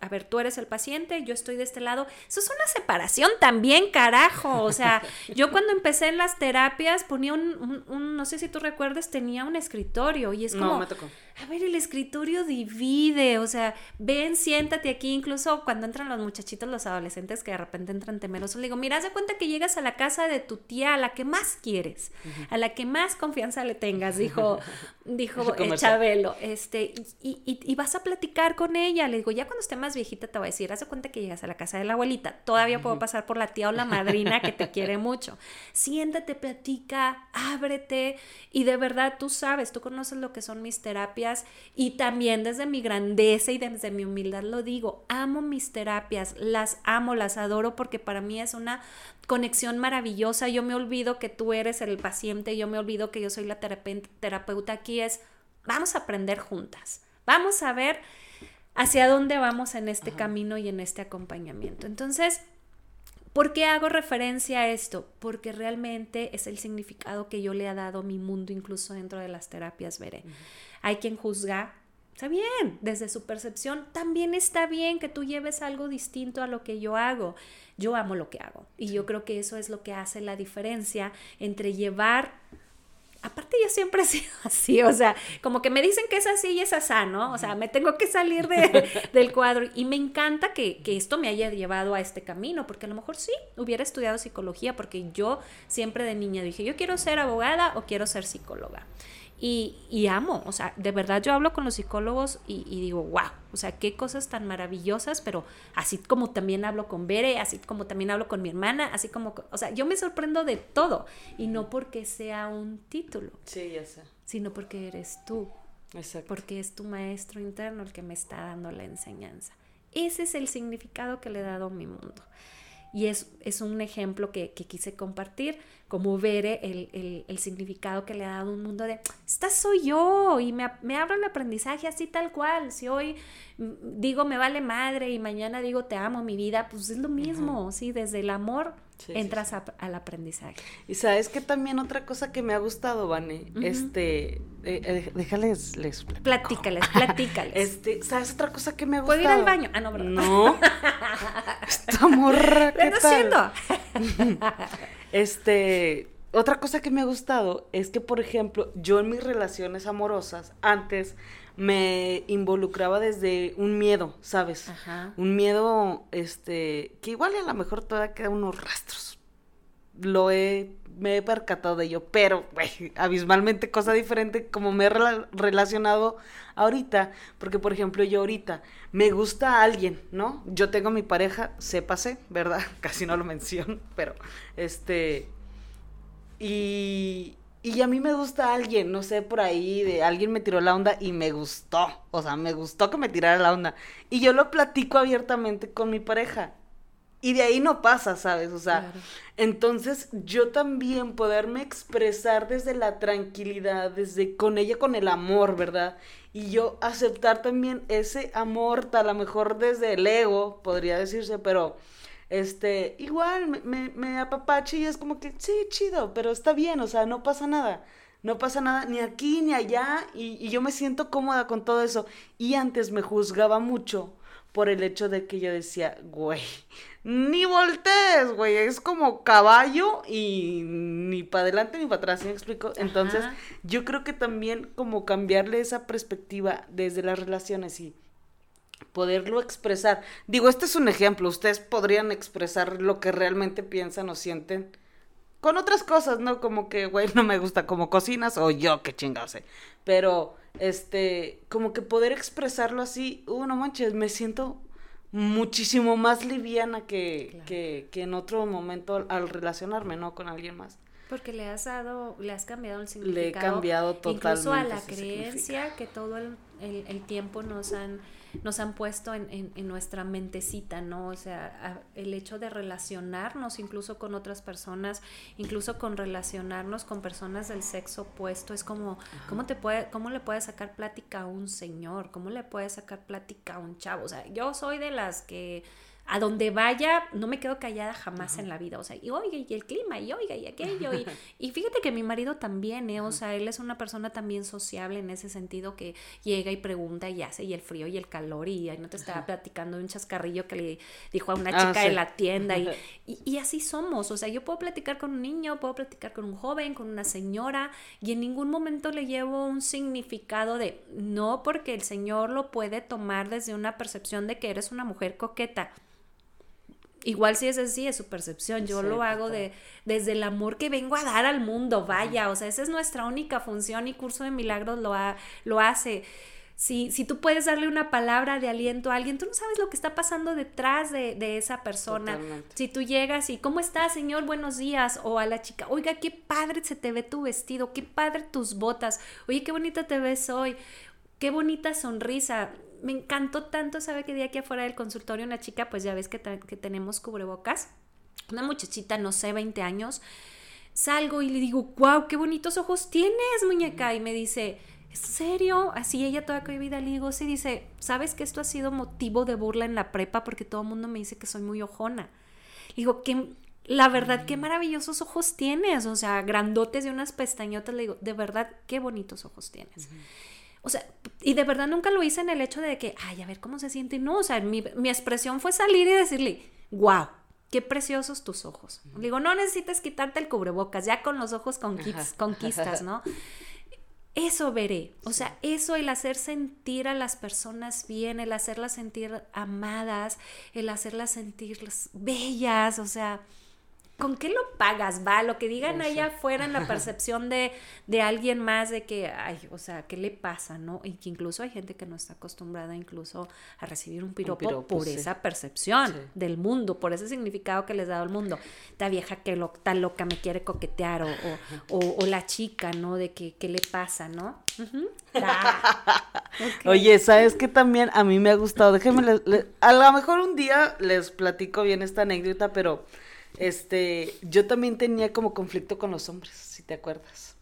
a ver, tú eres el paciente, yo estoy de este lado. Eso es una separación también, carajo. O sea, yo cuando empecé en las terapias ponía un, un, no sé si tú recuerdas, tenía un escritorio y es como... me tocó. A ver, el escritorio divide, o sea, ven, siéntate aquí, incluso cuando entran los muchachitos, los adolescentes que de repente entran temerosos, le digo, mira, haz de cuenta que llegas a la casa de tu tía, a la que más quieres, a la que más confianza le tengas, dijo, dijo eh, Chabelo, este, y, y, y, vas a platicar con ella, le digo, ya cuando esté más viejita te voy a decir, haz de cuenta que llegas a la casa de la abuelita, todavía puedo pasar por la tía o la madrina que te quiere mucho, siéntate, platica, ábrete, y de verdad tú sabes, tú conoces lo que son mis terapias, y también desde mi grandeza y desde mi humildad lo digo, amo mis terapias, las amo, las adoro porque para mí es una conexión maravillosa. Yo me olvido que tú eres el paciente, yo me olvido que yo soy la terapeuta. Aquí es, vamos a aprender juntas, vamos a ver hacia dónde vamos en este camino y en este acompañamiento. Entonces, ¿Por qué hago referencia a esto? Porque realmente es el significado que yo le he dado a mi mundo, incluso dentro de las terapias, veré. Hay quien juzga, está bien, desde su percepción, también está bien que tú lleves algo distinto a lo que yo hago. Yo amo lo que hago y yo creo que eso es lo que hace la diferencia entre llevar aparte yo siempre he sido así, o sea, como que me dicen que es así y es así, ¿no? O sea, me tengo que salir de, del cuadro y me encanta que, que, esto me haya llevado a este camino, porque a lo mejor sí, hubiera estudiado psicología, porque yo siempre de niña dije, yo quiero ser abogada o quiero ser psicóloga. Y, amo, o sea, de verdad yo hablo con los psicólogos y, digo, wow, o sea, qué cosas tan maravillosas, pero así como también hablo con Bere, así como también hablo con mi hermana, así como, o sea, yo me sorprendo de todo y no porque sea un título. Sí, ya sé. Sino porque eres tú. Exacto. Porque es tu maestro interno el que me está dando la enseñanza. Ese es el significado que le he dado a mi mundo. Y es, es un ejemplo que, quise compartir, como ver el, el, significado que le ha dado un mundo de, esta soy yo y me, me abro el aprendizaje así tal cual. Si hoy mm, digo me vale madre y mañana digo te amo mi vida, pues es lo mismo, ¿sí? Desde el amor entras al aprendizaje. Y sabes que también otra cosa que me ha gustado, Vane, este, eh, eh, déjales, les Platícales, platícales. Este, ¿sabes otra cosa que me ha gustado? ¿Puedo ir al baño? Ah, no, bro. No. Esta morra, ¿qué ¿Qué tal? haciendo? Este, otra cosa que me ha gustado es que, por ejemplo, yo en mis relaciones amorosas antes me involucraba desde un miedo, ¿sabes? Ajá. Un miedo, este, que igual a lo mejor todavía quedan unos rastros. Lo he, me he percatado de ello, pero, güey, abismalmente cosa diferente como me he rela- relacionado ahorita, porque, por ejemplo, yo ahorita me gusta a alguien, ¿no? Yo tengo mi pareja, sépase, ¿verdad? Casi no lo menciono, pero, este, y, y a mí me gusta alguien, no sé, por ahí, de alguien me tiró la onda y me gustó. O sea, me gustó que me tirara la onda. Y yo lo platico abiertamente con mi pareja. Y de ahí no pasa, ¿sabes? O sea, Claro. entonces yo también poderme expresar desde la tranquilidad, desde con ella, con el amor, ¿verdad? Y yo aceptar también ese amor, a lo mejor desde el ego, podría decirse, pero este, igual me, me, me apapache y es como que, sí, chido, pero está bien, o sea, no pasa nada. No pasa nada ni aquí ni allá y, y yo me siento cómoda con todo eso. Y antes me juzgaba mucho por el hecho de que yo decía, güey, ni voltees, güey, es como caballo y ni para adelante ni para atrás, ¿sí me explico? Entonces, Ajá. yo creo que también como cambiarle esa perspectiva desde las relaciones y poderlo expresar. Digo, este es un ejemplo, ustedes podrían expresar lo que realmente piensan o sienten con otras cosas, ¿no? Como que, güey, no me gusta cómo cocinas o yo qué chingados sé. Pero, este, como que poder expresarlo así, uh, no manches, me siento muchísimo más liviana que, Claro. que, que en otro momento al, al relacionarme, ¿no? Con alguien más. Porque le has dado, le has cambiado el Le he significado. cambiado Incluso a totalmente la creencia que todo el, el- el tiempo nos han, nos han puesto en, en- en nuestra mentecita, ¿no? O sea, a- el hecho de relacionarnos incluso con otras personas, incluso con relacionarnos con personas del sexo opuesto, es como, ¿cómo, te puede, ¿cómo le puedes sacar plática a un señor? ¿Cómo le puedes sacar plática a un chavo? O sea, yo soy de las que a donde vaya, no me quedo callada jamás en la vida. O sea, y oiga, y el clima, y oiga, y aquello. Y, y fíjate que mi marido también, ¿eh? O sea, él es una persona también sociable en ese sentido que llega y pregunta y hace, y el frío y el calor, y ahí no te estaba platicando de un chascarrillo que le dijo a una Ah, chica sí. de la tienda. Y, y, y así somos. O sea, yo puedo platicar con un niño, puedo platicar con un joven, con una señora, y en ningún momento le llevo un significado de no, porque el Señor lo puede tomar desde una percepción de que eres una mujer coqueta. Igual si es así, es su percepción. Yo Sí, lo hago de, desde el amor que vengo a dar al mundo, vaya. O sea, esa es nuestra única función y Curso de Milagros lo, ha- lo hace. Si, si tú puedes darle una palabra de aliento a alguien, tú no sabes lo que está pasando detrás de, de esa persona. Totalmente. Si tú llegas y, ¿cómo estás, señor? Buenos días. O a la chica, oiga, qué padre se te ve tu vestido, qué padre tus botas. Oye, qué bonita te ves hoy. Qué bonita sonrisa. Me encantó tanto, ¿sabe qué día aquí afuera del consultorio una chica, pues ya ves que, que tenemos cubrebocas? Una muchachita, no sé, 20 años. Salgo y le digo, wow, qué bonitos ojos tienes, muñeca. Y me dice, ¿es serio? Así ella toda vida le digo, sí, dice, ¿sabes que esto ha sido motivo de burla en la prepa? Porque todo el mundo me dice que soy muy ojona. Le digo, que la verdad, qué maravillosos ojos tienes. O sea, grandotes y unas pestañotas. Le digo, de verdad, qué bonitos ojos tienes. O sea, y de verdad nunca lo hice en el hecho de que, ay, a ver cómo se siente. No, o sea, mi, mi expresión fue salir y decirle, wow, qué preciosos tus ojos. Le digo, no necesitas quitarte el cubrebocas, ya con los ojos conquis- Ajá. conquistas, ¿no? Eso veré, o sea, eso, el hacer sentir a las personas bien, el hacerlas sentir amadas, el hacerlas sentir bellas, o sea, ¿con qué lo pagas? Va, lo que digan Eso. allá afuera en la percepción de, de alguien más de que, ay, o sea, ¿qué le pasa, no? Y que incluso hay gente que no está acostumbrada incluso a recibir un piropo, piropo, por sí. esa percepción Sí. del mundo, por ese significado que les da el mundo. Esta vieja que lo, tan loca me quiere coquetear o, o, o- o la chica, ¿no? De que, ¿qué le pasa, no? Ujú. Ah, ok. Oye, ¿sabes qué también a mí me ha gustado? Déjenme, a lo mejor un día les platico bien esta anécdota, pero este, yo también tenía como conflicto con los hombres, si te acuerdas.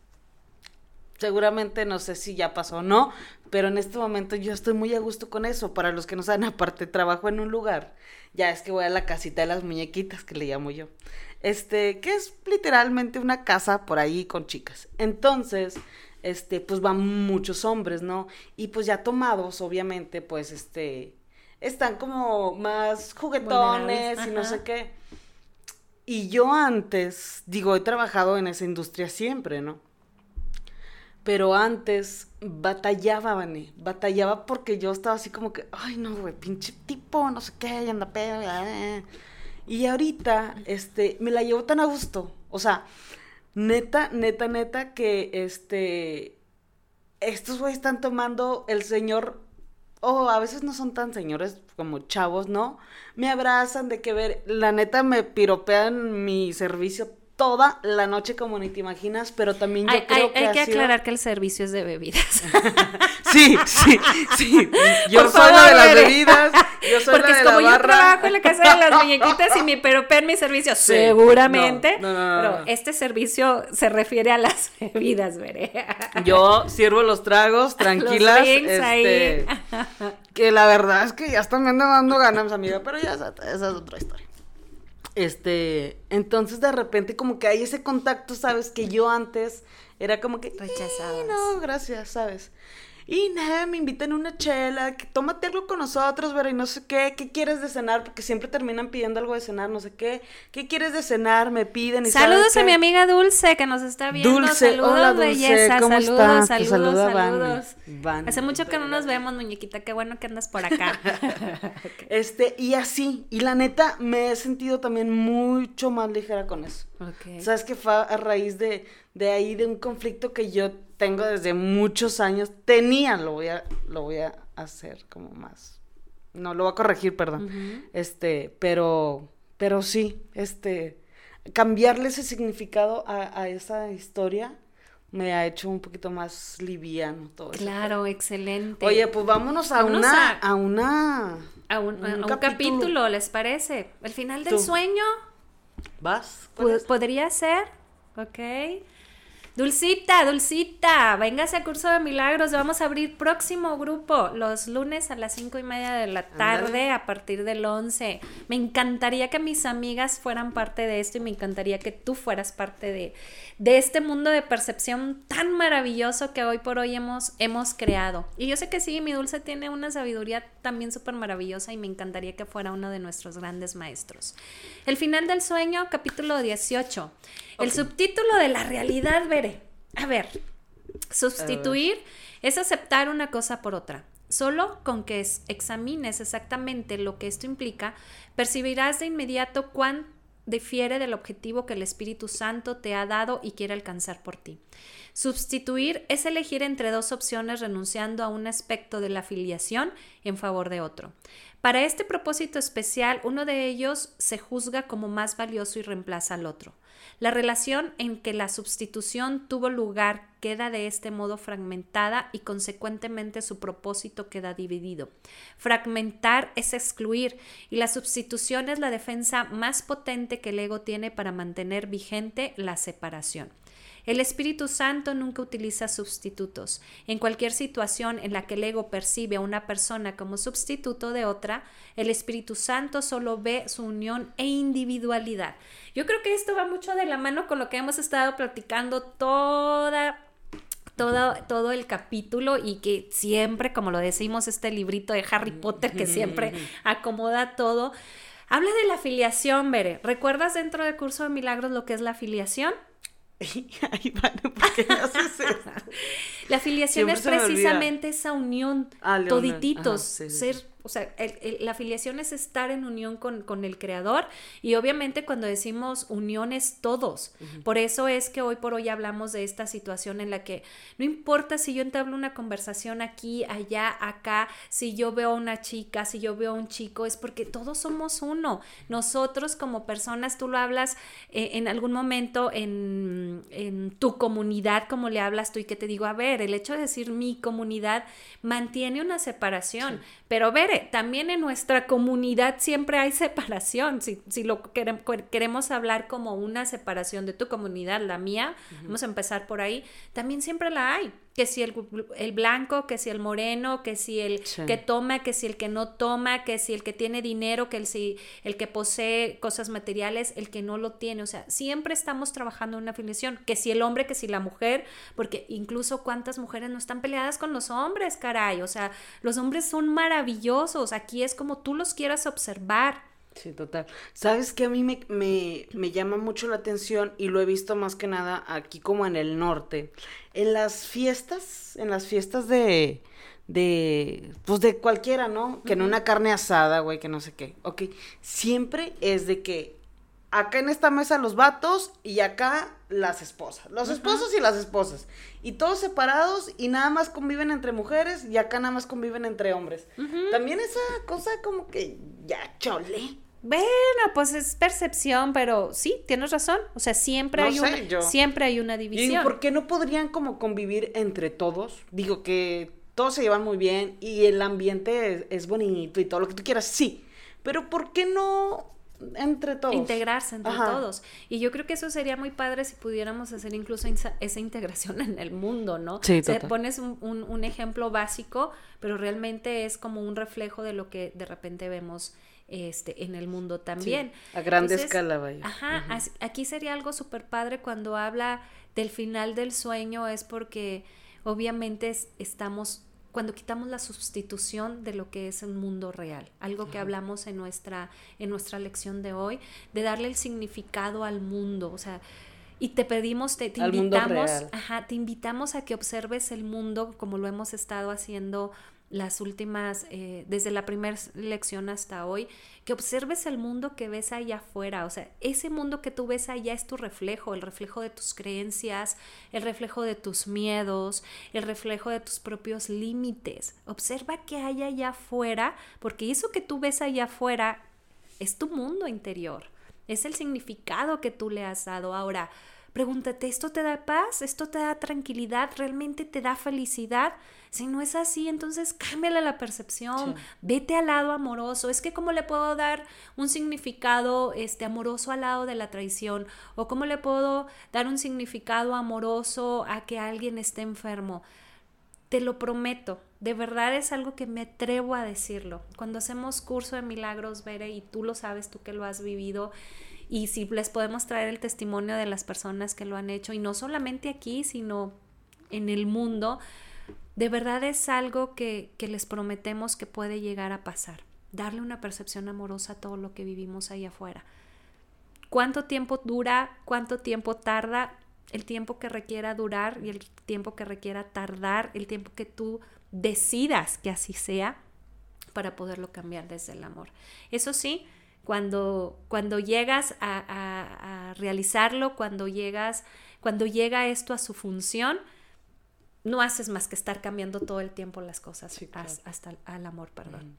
seguramente no sé si ya pasó o no, pero en este momento yo estoy muy a gusto con eso. Para los que no saben, aparte trabajo en un lugar, ya es que voy a la casita de las muñequitas, que le llamo yo. Este, que es literalmente una casa por ahí con chicas. Entonces, este, pues van muchos hombres, ¿no? Y pues ya tomados, obviamente, pues este, están como más juguetones y no sé qué. Y yo antes, digo, he trabajado en esa industria siempre, ¿no? Pero antes batallaba, Vane, batallaba porque yo estaba así como que, ay, no, güey, pinche tipo, no sé qué, y anda pedo, y ahorita, este, me la llevo tan a gusto, o sea, neta, neta, neta, que, este, estos güeyes están tomando el señor o a veces no son tan señores como chavos, ¿no? Me abrazan de que ver, la neta me piropean mi servicio toda la noche como ni te imaginas, pero también yo creo hay, que hay que aclarar que el servicio es de bebidas. sí, sí, sí. Yo soy la de las bebidas, yo soy Porque la de es como la yo barra. trabajo en la casa de las muñequitas y mi peropean mi servicio, seguramente. No, no, no, pero este servicio se refiere a las bebidas, veré. Yo sirvo los tragos tranquilas, Los este, ahí. que la verdad es que ya están me dando ganas, amiga, pero ya esa, esa es otra historia. Este, entonces de repente como que hay ese contacto, ¿sabes? Que yo antes era como que Rechazabas. "Eh, no, gracias, ¿sabes? Y nada, me invitan a una chela, que tómate algo con nosotros, pero y no sé qué, ¿qué quieres de cenar? Porque siempre terminan pidiendo algo de cenar, no sé qué. ¿Qué quieres de cenar? Me piden y Saludos ¿sabes a mi amiga Dulce que nos está viendo. Dulce, saludos, hola, Dulce, belleza. ¿cómo saludos, saludos, saluda saludos. Hace mucho que no nos vemos, muñequita. Qué bueno que andas por acá. Este, y así, y la neta, me he sentido también mucho más ligera con eso. Ok. ¿Sabes que fue a raíz de, de ahí, de un conflicto que yo tengo desde muchos años? Tenía, lo voy a, lo voy a hacer como más. No, lo voy a corregir, perdón. Este, pero, pero sí, este, cambiarle ese significado a, a esa historia me ha hecho un poquito más liviano todo eso. Claro, excelente. Oye, pues vámonos a Vámonos una, a- a una, a un, a un un capítulo. ¿les parece? El final del Tú. sueño ¿vas? Podría ser, ¿ok? Dulcita, Dulcita, véngase a Curso de Milagros. Vamos a abrir próximo grupo los lunes a las cinco y media de la tarde a partir del 11. Me encantaría que mis amigas fueran parte de esto y me encantaría que tú fueras parte de, de este mundo de percepción tan maravilloso que hoy por hoy hemos, hemos creado. Y yo sé que sí, mi Dulce tiene una sabiduría también súper maravillosa y me encantaría que fuera uno de nuestros grandes maestros. El final del sueño, capítulo 18. El subtítulo de la realidad, veré. A ver, sustituir es aceptar una cosa por otra. Solo con que es- examines exactamente lo que esto implica, percibirás de inmediato cuán difiere del objetivo que el Espíritu Santo te ha dado y quiere alcanzar por ti. Sustituir es elegir entre dos opciones renunciando a un aspecto de la filiación en favor de otro. Para este propósito especial, uno de ellos se juzga como más valioso y reemplaza al otro. La relación en que la sustitución tuvo lugar queda de este modo fragmentada y consecuentemente su propósito queda dividido. Fragmentar es excluir y la sustitución es la defensa más potente que el ego tiene para mantener vigente la separación. El Espíritu Santo nunca utiliza sustitutos. En cualquier situación en la que el ego percibe a una persona como sustituto de otra, el Espíritu Santo solo ve su unión e individualidad. Yo creo que esto va mucho de la mano con lo que hemos estado platicando toda todo, todo el capítulo y que siempre, como lo decimos, este librito de Harry Potter que siempre acomoda todo. Habla de la afiliación, Bere. ¿Recuerdas dentro del curso de milagros lo que es la afiliación? Ay, vale, ¿por qué me haces esto? La afiliación Siempre es precisamente esa unión, Ah, todititos, Ajá, sí, sí, ser. O sea, el- el- la afiliación es estar en unión con, con el creador y obviamente cuando decimos unión es todos. Por eso es que hoy por hoy hablamos de esta situación en la que no importa si yo entablo una conversación aquí, allá, acá, si yo veo a una chica, si yo veo a un chico, es porque todos somos uno. Nosotros como personas, tú lo hablas eh, en algún momento en, en tu comunidad, como le hablas tú y que te digo, a ver, el hecho de decir mi comunidad mantiene una separación, pero ver, También en nuestra comunidad siempre hay separación. Si, si lo queremos hablar como una separación de tu comunidad, la mía, vamos a empezar por ahí, también siempre la hay que si el, el, blanco, que si el moreno, que si el que toma, que si el que no toma, que si el que tiene dinero, que el, si, el que posee cosas materiales, el que no lo tiene. O sea, siempre estamos trabajando en una afiliación, que si el hombre, que si la mujer, porque incluso cuántas mujeres no están peleadas con los hombres, caray. O sea, los hombres son maravillosos. Aquí es como tú los quieras observar. Sí, total. Sabes que a mí me, me, me, llama mucho la atención y lo he visto más que nada aquí como en el norte. En las fiestas, en las fiestas de, de, pues de cualquiera, ¿no? Que en una carne asada, güey, que no sé qué. Ok, siempre es de que acá en esta mesa los vatos y acá las esposas. Los esposos y las esposas. Y todos separados y nada más conviven entre mujeres y acá nada más conviven entre hombres. También esa cosa como que ya chole. Bueno, pues es percepción, pero sí, tienes razón. O sea, siempre hay una, siempre hay una división. ¿Y por qué no podrían como convivir entre todos? Digo que todos se llevan muy bien y el ambiente es bonito y todo lo que tú quieras, sí. Pero ¿por qué no entre todos. Integrarse entre todos. Y yo creo que eso sería muy padre si pudiéramos hacer incluso esa integración en el mundo, ¿no? Sí, o sea, pones un, un, ejemplo básico, pero realmente es como un reflejo de lo que de repente vemos este, en el mundo también. a grande escala, vaya. Ajá, aquí sería algo súper padre cuando habla del final del sueño, es porque obviamente estamos cuando quitamos la sustitución de lo que es un mundo real, algo que hablamos en nuestra, en nuestra lección de hoy, de darle el significado al mundo, o sea, y te pedimos, te, te invitamos, ajá, te invitamos a que observes el mundo como lo hemos estado haciendo las últimas, eh, desde la primera lección hasta hoy, que observes el mundo que ves allá afuera. O sea, ese mundo que tú ves allá es tu reflejo, el reflejo de tus creencias, el reflejo de tus miedos, el reflejo de tus propios límites. Observa qué hay allá afuera, porque eso que tú ves allá afuera es tu mundo interior, es el significado que tú le has dado. Ahora, pregúntate, ¿esto te da paz? ¿Esto te da tranquilidad? ¿Realmente te da felicidad? Si no es así, entonces cámbiale la percepción, vete al lado amoroso. Es que cómo le puedo dar un significado este amoroso al lado de la traición o cómo le puedo dar un significado amoroso a que alguien esté enfermo. Te lo prometo, de verdad es algo que me atrevo a decirlo. Cuando hacemos curso de milagros, Bere, y tú lo sabes, tú que lo has vivido, y si les podemos traer el testimonio de las personas que lo han hecho, y no solamente aquí, sino en el mundo, de verdad es algo que, les prometemos que puede llegar a pasar. Darle una percepción amorosa a todo lo que vivimos ahí afuera. ¿Cuánto tiempo dura? ¿Cuánto tiempo tarda? El tiempo que requiera durar y el tiempo que requiera tardar, el tiempo que tú decidas que así sea para poderlo cambiar desde el amor. Eso sí, cuando, cuando llegas a, a realizarlo, cuando llegas, cuando llega esto a su función, no haces más que estar cambiando todo el tiempo las cosas hasta al amor, perdón.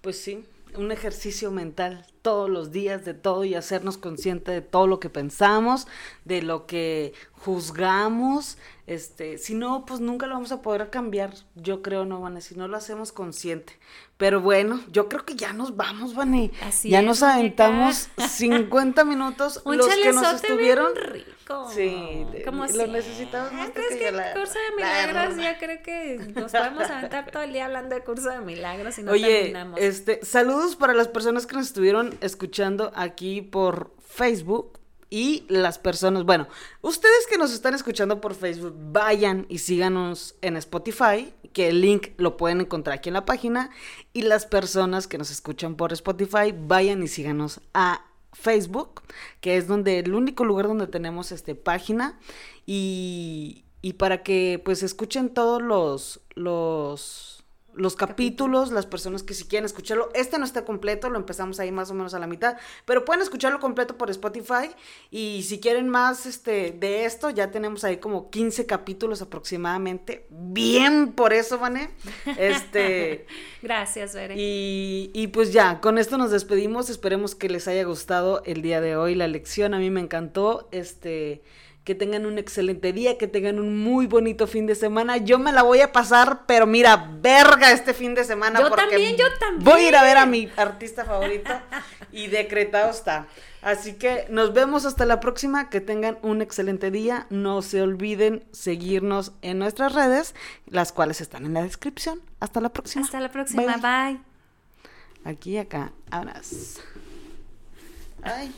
Pues sí, un ejercicio mental todos los días de todo y hacernos consciente de todo lo que pensamos, de lo que juzgamos, este, si no, pues nunca lo vamos a poder cambiar, yo creo, no, Vane, si no lo hacemos consciente. Pero bueno, yo creo que ya nos vamos, Vane. Así ya nos aventamos 50 minutos los que nos estuvieron. rico. Sí, Como lo necesitamos más que, que el curso de milagros ya creo que nos podemos aventar todo el día hablando de curso de milagros y no Oye, terminamos. este, saludos para las personas que nos estuvieron escuchando aquí por Facebook y las personas, bueno, ustedes que nos están escuchando por Facebook, vayan y síganos en Spotify, que el link lo pueden encontrar aquí en la página, y las personas que nos escuchan por Spotify, vayan y síganos a Facebook, que es donde el único lugar donde tenemos este página y, y para que pues escuchen todos los los los capítulos, las personas que si quieren escucharlo. Este no está completo, lo empezamos ahí más o menos a la mitad, pero pueden escucharlo completo por Spotify y si quieren más este de esto, ya tenemos ahí como 15 capítulos aproximadamente. Bien por eso, Vané. Este Gracias, Bere. Y, y pues ya, con esto nos despedimos. Esperemos que les haya gustado el día de hoy la lección. A mí me encantó. Este que tengan un excelente día, que tengan un muy bonito fin de semana. Yo me la voy a pasar, pero mira, verga este fin de semana. Yo porque también, yo también. Voy a ir a ver a mi artista favorito y decretado está. Así que nos vemos hasta la próxima. Que tengan un excelente día. No se olviden seguirnos en nuestras redes, las cuales están en la descripción. Hasta la próxima. Hasta la próxima. Bye, bye. Aquí y acá. Abrazos. Ay.